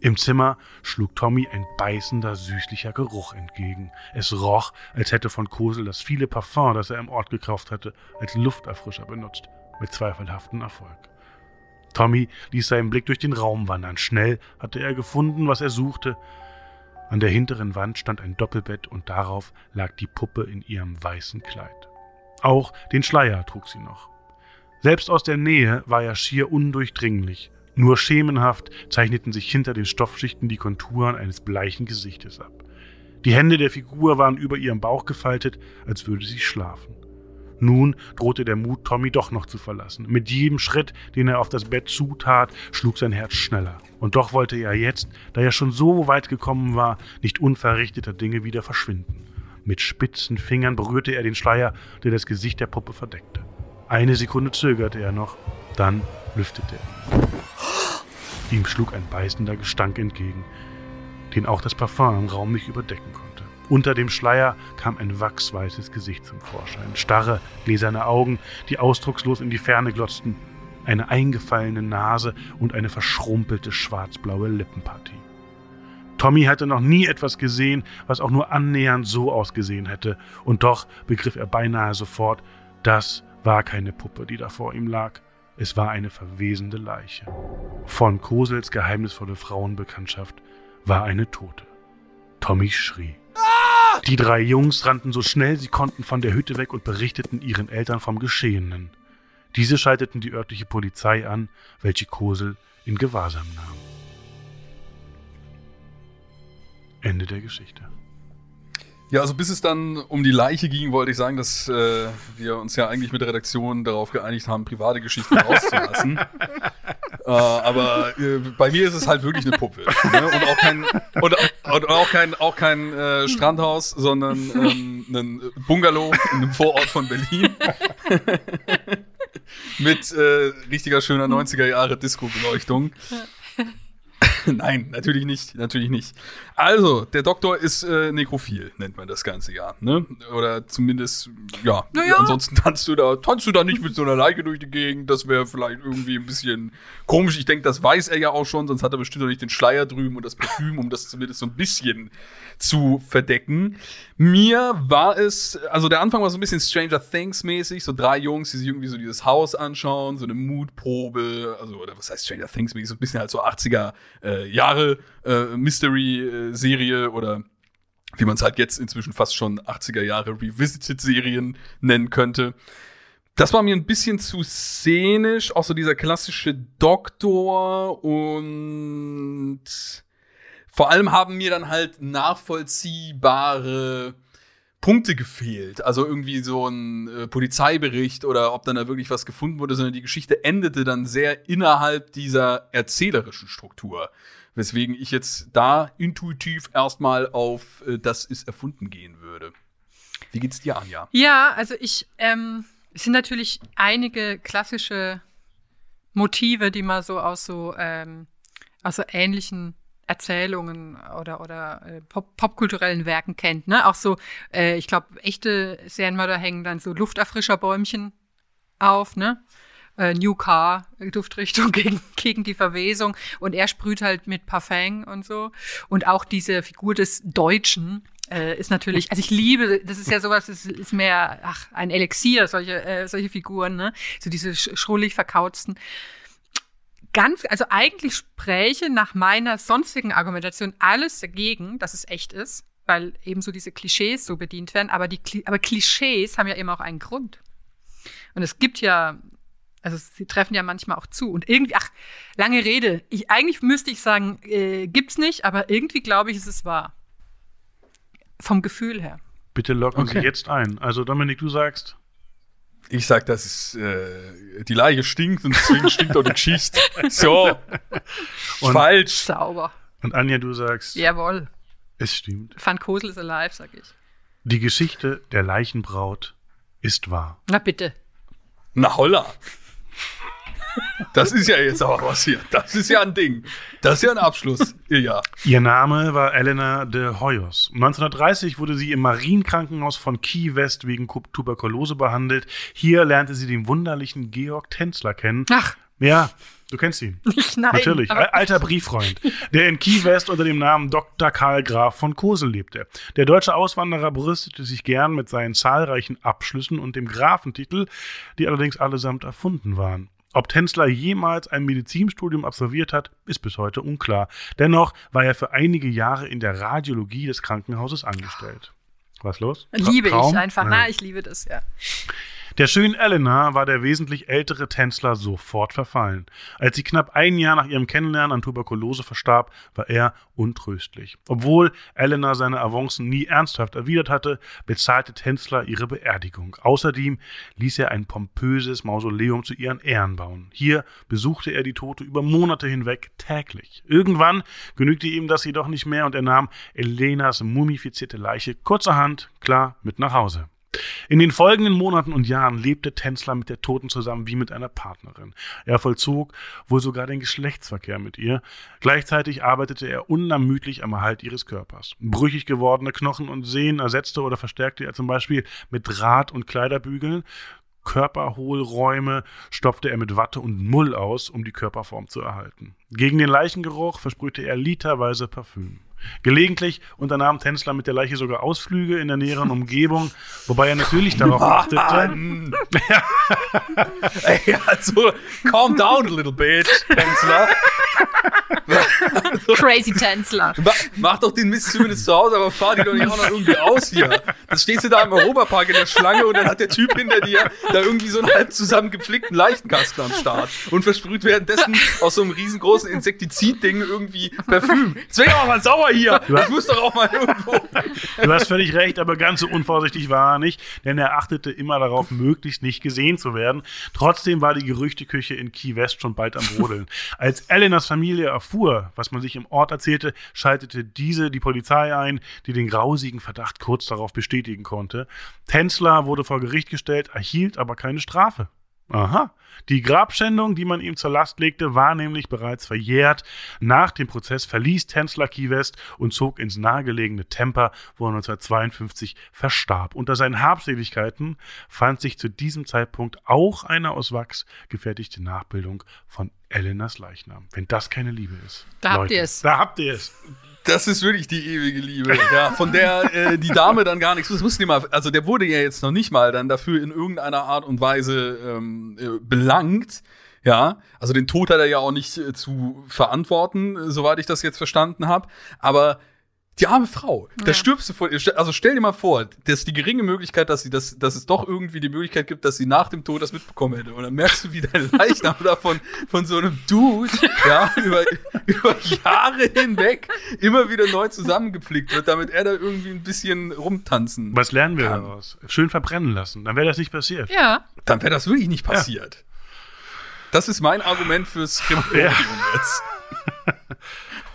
Im Zimmer schlug Tommy ein beißender, süßlicher Geruch entgegen. Es roch, als hätte von Kosel das viele Parfum, das er im Ort gekauft hatte, als Lufterfrischer benutzt, mit zweifelhaftem Erfolg. Tommy ließ seinen Blick durch den Raum wandern. Schnell hatte er gefunden, was er suchte. An der hinteren Wand stand ein Doppelbett und darauf lag die Puppe in ihrem weißen Kleid. Auch den Schleier trug sie noch. Selbst aus der Nähe war er schier undurchdringlich. Nur schemenhaft zeichneten sich hinter den Stoffschichten die Konturen eines bleichen Gesichtes ab. Die Hände der Figur waren über ihrem Bauch gefaltet, als würde sie schlafen. Nun drohte der Mut, Tommy doch noch zu verlassen. Mit jedem Schritt, den er auf das Bett zutat, schlug sein Herz schneller. Und doch wollte er jetzt, da er schon so weit gekommen war, nicht unverrichteter Dinge wieder verschwinden. Mit spitzen Fingern berührte er den Schleier, der das Gesicht der Puppe verdeckte. Eine Sekunde zögerte er noch, dann lüftete er. Ihm schlug ein beißender Gestank entgegen, den auch das Parfum im Raum nicht überdecken konnte. Unter dem Schleier kam ein wachsweißes Gesicht zum Vorschein. Starre, gläserne Augen, die ausdruckslos in die Ferne glotzten. Eine eingefallene Nase und eine verschrumpelte schwarzblaue Lippenpartie. Tommy hatte noch nie etwas gesehen, was auch nur annähernd so ausgesehen hätte, und doch begriff er beinahe sofort, das war keine Puppe, die da vor ihm lag. Es war eine verwesende Leiche. Von Kosels geheimnisvolle Frauenbekanntschaft war eine Tote. Tommy schrie. Die drei Jungs rannten so schnell sie konnten von der Hütte weg und berichteten ihren Eltern vom Geschehenen. Diese schalteten die örtliche Polizei an, welche Kosel in Gewahrsam nahm. Ende der Geschichte. Ja, also bis es dann um die Leiche ging, wollte ich sagen, dass äh, wir uns ja eigentlich mit der Redaktion darauf geeinigt haben, private Geschichten rauszulassen. Äh, aber äh, bei mir ist es halt wirklich eine Puppe. Ne? Und auch kein, und, und auch kein, auch kein äh, Strandhaus, sondern ähm, ein Bungalow in einem Vorort von Berlin. mit äh, richtiger schöner 90er Jahre Disco-Beleuchtung. Nein, natürlich nicht, natürlich nicht. Also, der Doktor ist äh, nekrophil, nennt man das Ganze ja, ne? Oder zumindest, ja. Naja. Ansonsten tanzt du da, tanzt du da nicht mit so einer Leiche durch die Gegend. Das wäre vielleicht irgendwie ein bisschen komisch. Ich denke, das weiß er ja auch schon, sonst hat er bestimmt noch nicht den Schleier drüben und das Parfüm, um das zumindest so ein bisschen zu verdecken. Mir war es, also der Anfang war so ein bisschen Stranger Things mäßig, so drei Jungs, die sich irgendwie so dieses Haus anschauen, so eine Mutprobe, also oder was heißt Stranger Things mäßig, so ein bisschen halt so 80er äh, Jahre äh, Mystery-Serie oder wie man es halt jetzt inzwischen fast schon 80er Jahre Revisited-Serien nennen könnte. Das war mir ein bisschen zu szenisch, auch so dieser klassische Doktor und vor allem haben mir dann halt nachvollziehbare Punkte gefehlt. Also irgendwie so ein äh, Polizeibericht oder ob dann da wirklich was gefunden wurde, sondern die Geschichte endete dann sehr innerhalb dieser erzählerischen Struktur. Weswegen ich jetzt da intuitiv erstmal auf äh, das ist erfunden gehen würde. Wie geht's dir, Anja? Ja, also ich, ähm, es sind natürlich einige klassische Motive, die man so aus so, ähm, aus so ähnlichen Erzählungen oder, oder äh, Pop popkulturellen Werken kennt. Ne? Auch so, äh, ich glaube, echte Serienmörder hängen dann so Lufterfrischerbäumchen auf, ne? Äh, New Car, Duftrichtung gegen, gegen die Verwesung. Und er sprüht halt mit Parfum und so. Und auch diese Figur des Deutschen, äh, ist natürlich, also ich liebe, das ist ja sowas, ist, ist mehr, ach, ein Elixier, solche, äh, solche Figuren, ne? So diese sch schrullig verkauzten. Ganz, also eigentlich spräche nach meiner sonstigen Argumentation alles dagegen, dass es echt ist, weil eben so diese Klischees so bedient werden, aber die, aber Klischees haben ja immer auch einen Grund. Und es gibt ja, also sie treffen ja manchmal auch zu. Und irgendwie, ach, lange Rede. Ich, eigentlich müsste ich sagen, äh, gibt's nicht, aber irgendwie glaube ich, ist es wahr. Vom Gefühl her. Bitte locken Okay. Sie jetzt ein. Also Dominik, du sagst, Ich sag, das ist, äh, die Leiche stinkt und deswegen stinkt auch die Geschichte. So. Und- Falsch. Sauber. und Anja, du sagst, Jawohl. es stimmt. Van Kosel is alive, sag ich. Die Geschichte der Leichenbraut ist wahr. Na bitte. Na holla. Das ist ja jetzt aber was hier. Das ist ja ein Ding. Das ist ja ein Abschluss. Ja. Ihr Name war Elena de Hoyos. 1930 wurde sie im Marienkrankenhaus von Key West wegen Ku- Tuberkulose behandelt. Hier lernte sie den wunderlichen Georg Tänzler kennen. Ach, Ja, du kennst ihn. nicht nein. Natürlich, alter Brieffreund, der in Key West unter dem Namen Dr. Karl Graf von Kosel lebte. Der deutsche Auswanderer brüstete sich gern mit seinen zahlreichen Abschlüssen und dem Grafentitel, die allerdings allesamt erfunden waren. Ob Tänzler jemals ein Medizinstudium absolviert hat, ist bis heute unklar. Dennoch war er für einige Jahre in der Radiologie des Krankenhauses angestellt. Was los? Liebe Traum? ich einfach. Na, ich liebe das, ja. Der schönen Elena war der wesentlich ältere Tänzler sofort verfallen. Als sie knapp ein Jahr nach ihrem Kennenlernen an Tuberkulose verstarb, war er untröstlich. Obwohl Elena seine Avancen nie ernsthaft erwidert hatte, bezahlte Tänzler ihre Beerdigung. Außerdem ließ er ein pompöses Mausoleum zu ihren Ehren bauen. Hier besuchte er die Tote über Monate hinweg täglich. Irgendwann genügte ihm das jedoch nicht mehr und er nahm Elenas mumifizierte Leiche kurzerhand, klar, mit nach Hause. In den folgenden Monaten und Jahren lebte Tänzler mit der Toten zusammen wie mit einer Partnerin. Er vollzog wohl sogar den Geschlechtsverkehr mit ihr. Gleichzeitig arbeitete er unermüdlich am Erhalt ihres Körpers. Brüchig gewordene Knochen und Sehnen ersetzte oder verstärkte er zum Beispiel mit Draht- und Kleiderbügeln. Körperhohlräume stopfte er mit Watte und Mull aus, um die Körperform zu erhalten. Gegen den Leichengeruch versprühte er literweise Parfüm. Gelegentlich unternahm Tänzler mit der Leiche sogar Ausflüge in der näheren Umgebung, wobei er natürlich darauf achtete. Ey, also, calm down a little bit, Tänzler. Crazy Tänzler. Ma- Mach doch den Mist zumindest zu Hause, aber fahr die doch nicht auch noch irgendwie aus hier. Dann stehst du da im Europapark in der Schlange und dann hat der Typ hinter dir da irgendwie so einen halb zusammengepflegten Leichenkasten am Start und versprüht währenddessen aus so einem riesengroßen Insektizidding irgendwie Parfüm. Jetzt wär ich auch mal sauer hier. Das muss doch auch mal irgendwo. Du hast völlig recht, aber ganz so unvorsichtig war er nicht, denn er achtete immer darauf, möglichst nicht gesehen zu werden. Trotzdem war die Gerüchteküche in Key West schon bald am Brodeln. Als Elenas Familie erfuhr, was man sich im Ort erzählte, schaltete diese die Polizei ein, die den grausigen Verdacht kurz darauf bestätigen konnte. Tänzler wurde vor Gericht gestellt, erhielt aber keine Strafe. Aha. Die Grabschändung, die man ihm zur Last legte, war nämlich bereits verjährt. Nach dem Prozess verließ Tänzler Key West und zog ins nahegelegene Temper, wo er 1952 verstarb. Unter seinen Habseligkeiten fand sich zu diesem Zeitpunkt auch eine aus Wachs gefertigte Nachbildung von Elenas Leichnam. Wenn das keine Liebe ist. Da habt Leute, ihr es. Da habt ihr es. Das ist wirklich die ewige Liebe, ja, von der äh, die Dame dann gar nichts. Das musst du dir mal, also der wurde ja jetzt noch nicht mal dann dafür in irgendeiner Art und Weise ähm, äh, belangt. Ja, also den Tod hat er ja auch nicht äh, zu verantworten, äh, soweit ich das jetzt verstanden habe. Aber die arme Frau, da Ja. stirbst du vor. Also stell dir mal vor, dass die geringe Möglichkeit, dass sie das, dass es doch irgendwie die Möglichkeit gibt, dass sie nach dem Tod das mitbekommen hätte. Und dann merkst du, wie dein Leichnam davon von so einem Dude, ja, über, über Jahre hinweg immer wieder neu zusammengepflegt wird, damit er da irgendwie ein bisschen rumtanzen. Was lernen wir Kann. daraus? Schön verbrennen lassen. Dann wäre das nicht passiert. Ja. Dann wäre das wirklich nicht passiert. Das ist mein Argument fürs Krematorium jetzt.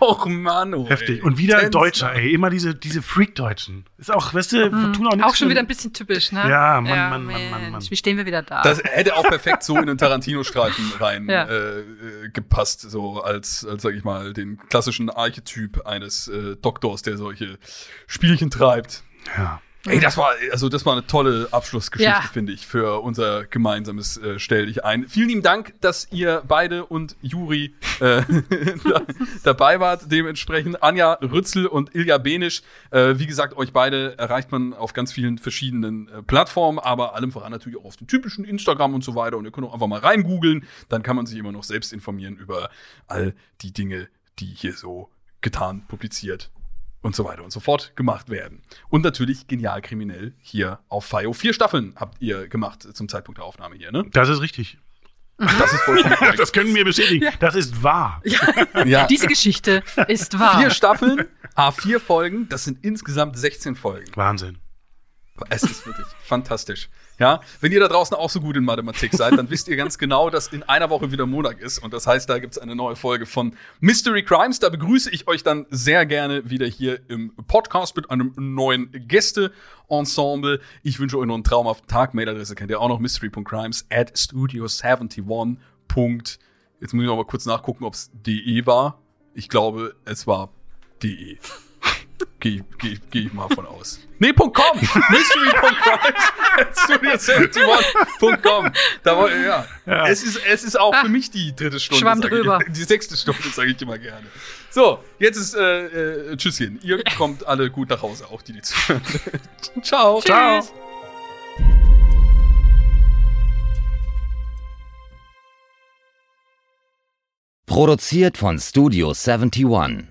Och Mann, oh, Heftig. ey. Und wieder ein Tänzer. Deutscher, ey. Immer diese, diese Freak-Deutschen. Ist auch, weißt du, tun auch nichts. Auch schon wieder ein bisschen typisch, ne? Ja, Mann, Mann, Mann, Mann, Mensch, Mann. Wie stehen wir wieder da? Das hätte auch perfekt so in den Tarantino-Streifen rein Ja. äh, äh, gepasst, so als, als, sag ich mal, den klassischen Archetyp eines äh, Doktors, der solche Spielchen treibt. Ja. Ey, das war, also das war eine tolle Abschlussgeschichte, Ja. finde ich, für unser gemeinsames äh, Stell dich ein. Vielen lieben Dank, dass ihr beide und Juri äh, da, dabei wart. Dementsprechend Anja Rützel und Ilja Benisch. Äh, wie gesagt, euch beide erreicht man auf ganz vielen verschiedenen äh, Plattformen, aber allem voran natürlich auch auf den typischen Instagram und so weiter. Und ihr könnt auch einfach mal reingoogeln. Dann kann man sich immer noch selbst informieren über all die Dinge, die hier so getan, publiziert und so weiter und so fort gemacht werden. Und natürlich genial kriminell hier auf FIO. Vier Staffeln habt ihr gemacht zum Zeitpunkt der Aufnahme hier, ne? Das ist richtig. Das ist vollkommen korrekt. Das können wir bestätigen. Das ist wahr. ja. Diese Geschichte ist wahr. Vier Staffeln, A4 Folgen, das sind insgesamt 16 Folgen. Wahnsinn. Es ist wirklich fantastisch. Ja, wenn ihr da draußen auch so gut in Mathematik seid, dann wisst ihr ganz genau, dass in einer Woche wieder Montag ist. Und das heißt, da gibt's eine neue Folge von Mystery Crimes. Da begrüße ich euch dann sehr gerne wieder hier im Podcast mit einem neuen Gäste-Ensemble. Ich wünsche euch noch einen traumhaften Tag. Mailadresse kennt ihr auch noch, mystery.crimes at studio71. Jetzt muss ich noch mal kurz nachgucken, ob's de war. Ich glaube, es war de. Gehe geh, geh ich mal von aus. Nee, .com. Mystery.crimes.studio71.com. Da war, ja. Ja. Es, ist, es ist auch für mich die dritte Stunde. Schwamm sag ich- drüber. Die sechste Stunde, sage ich immer gerne. So, jetzt ist äh, äh, Tschüsschen. Ihr kommt alle gut nach Hause, auch die, die zuhören. Ciao. Tschüss. Produziert von Studio 71.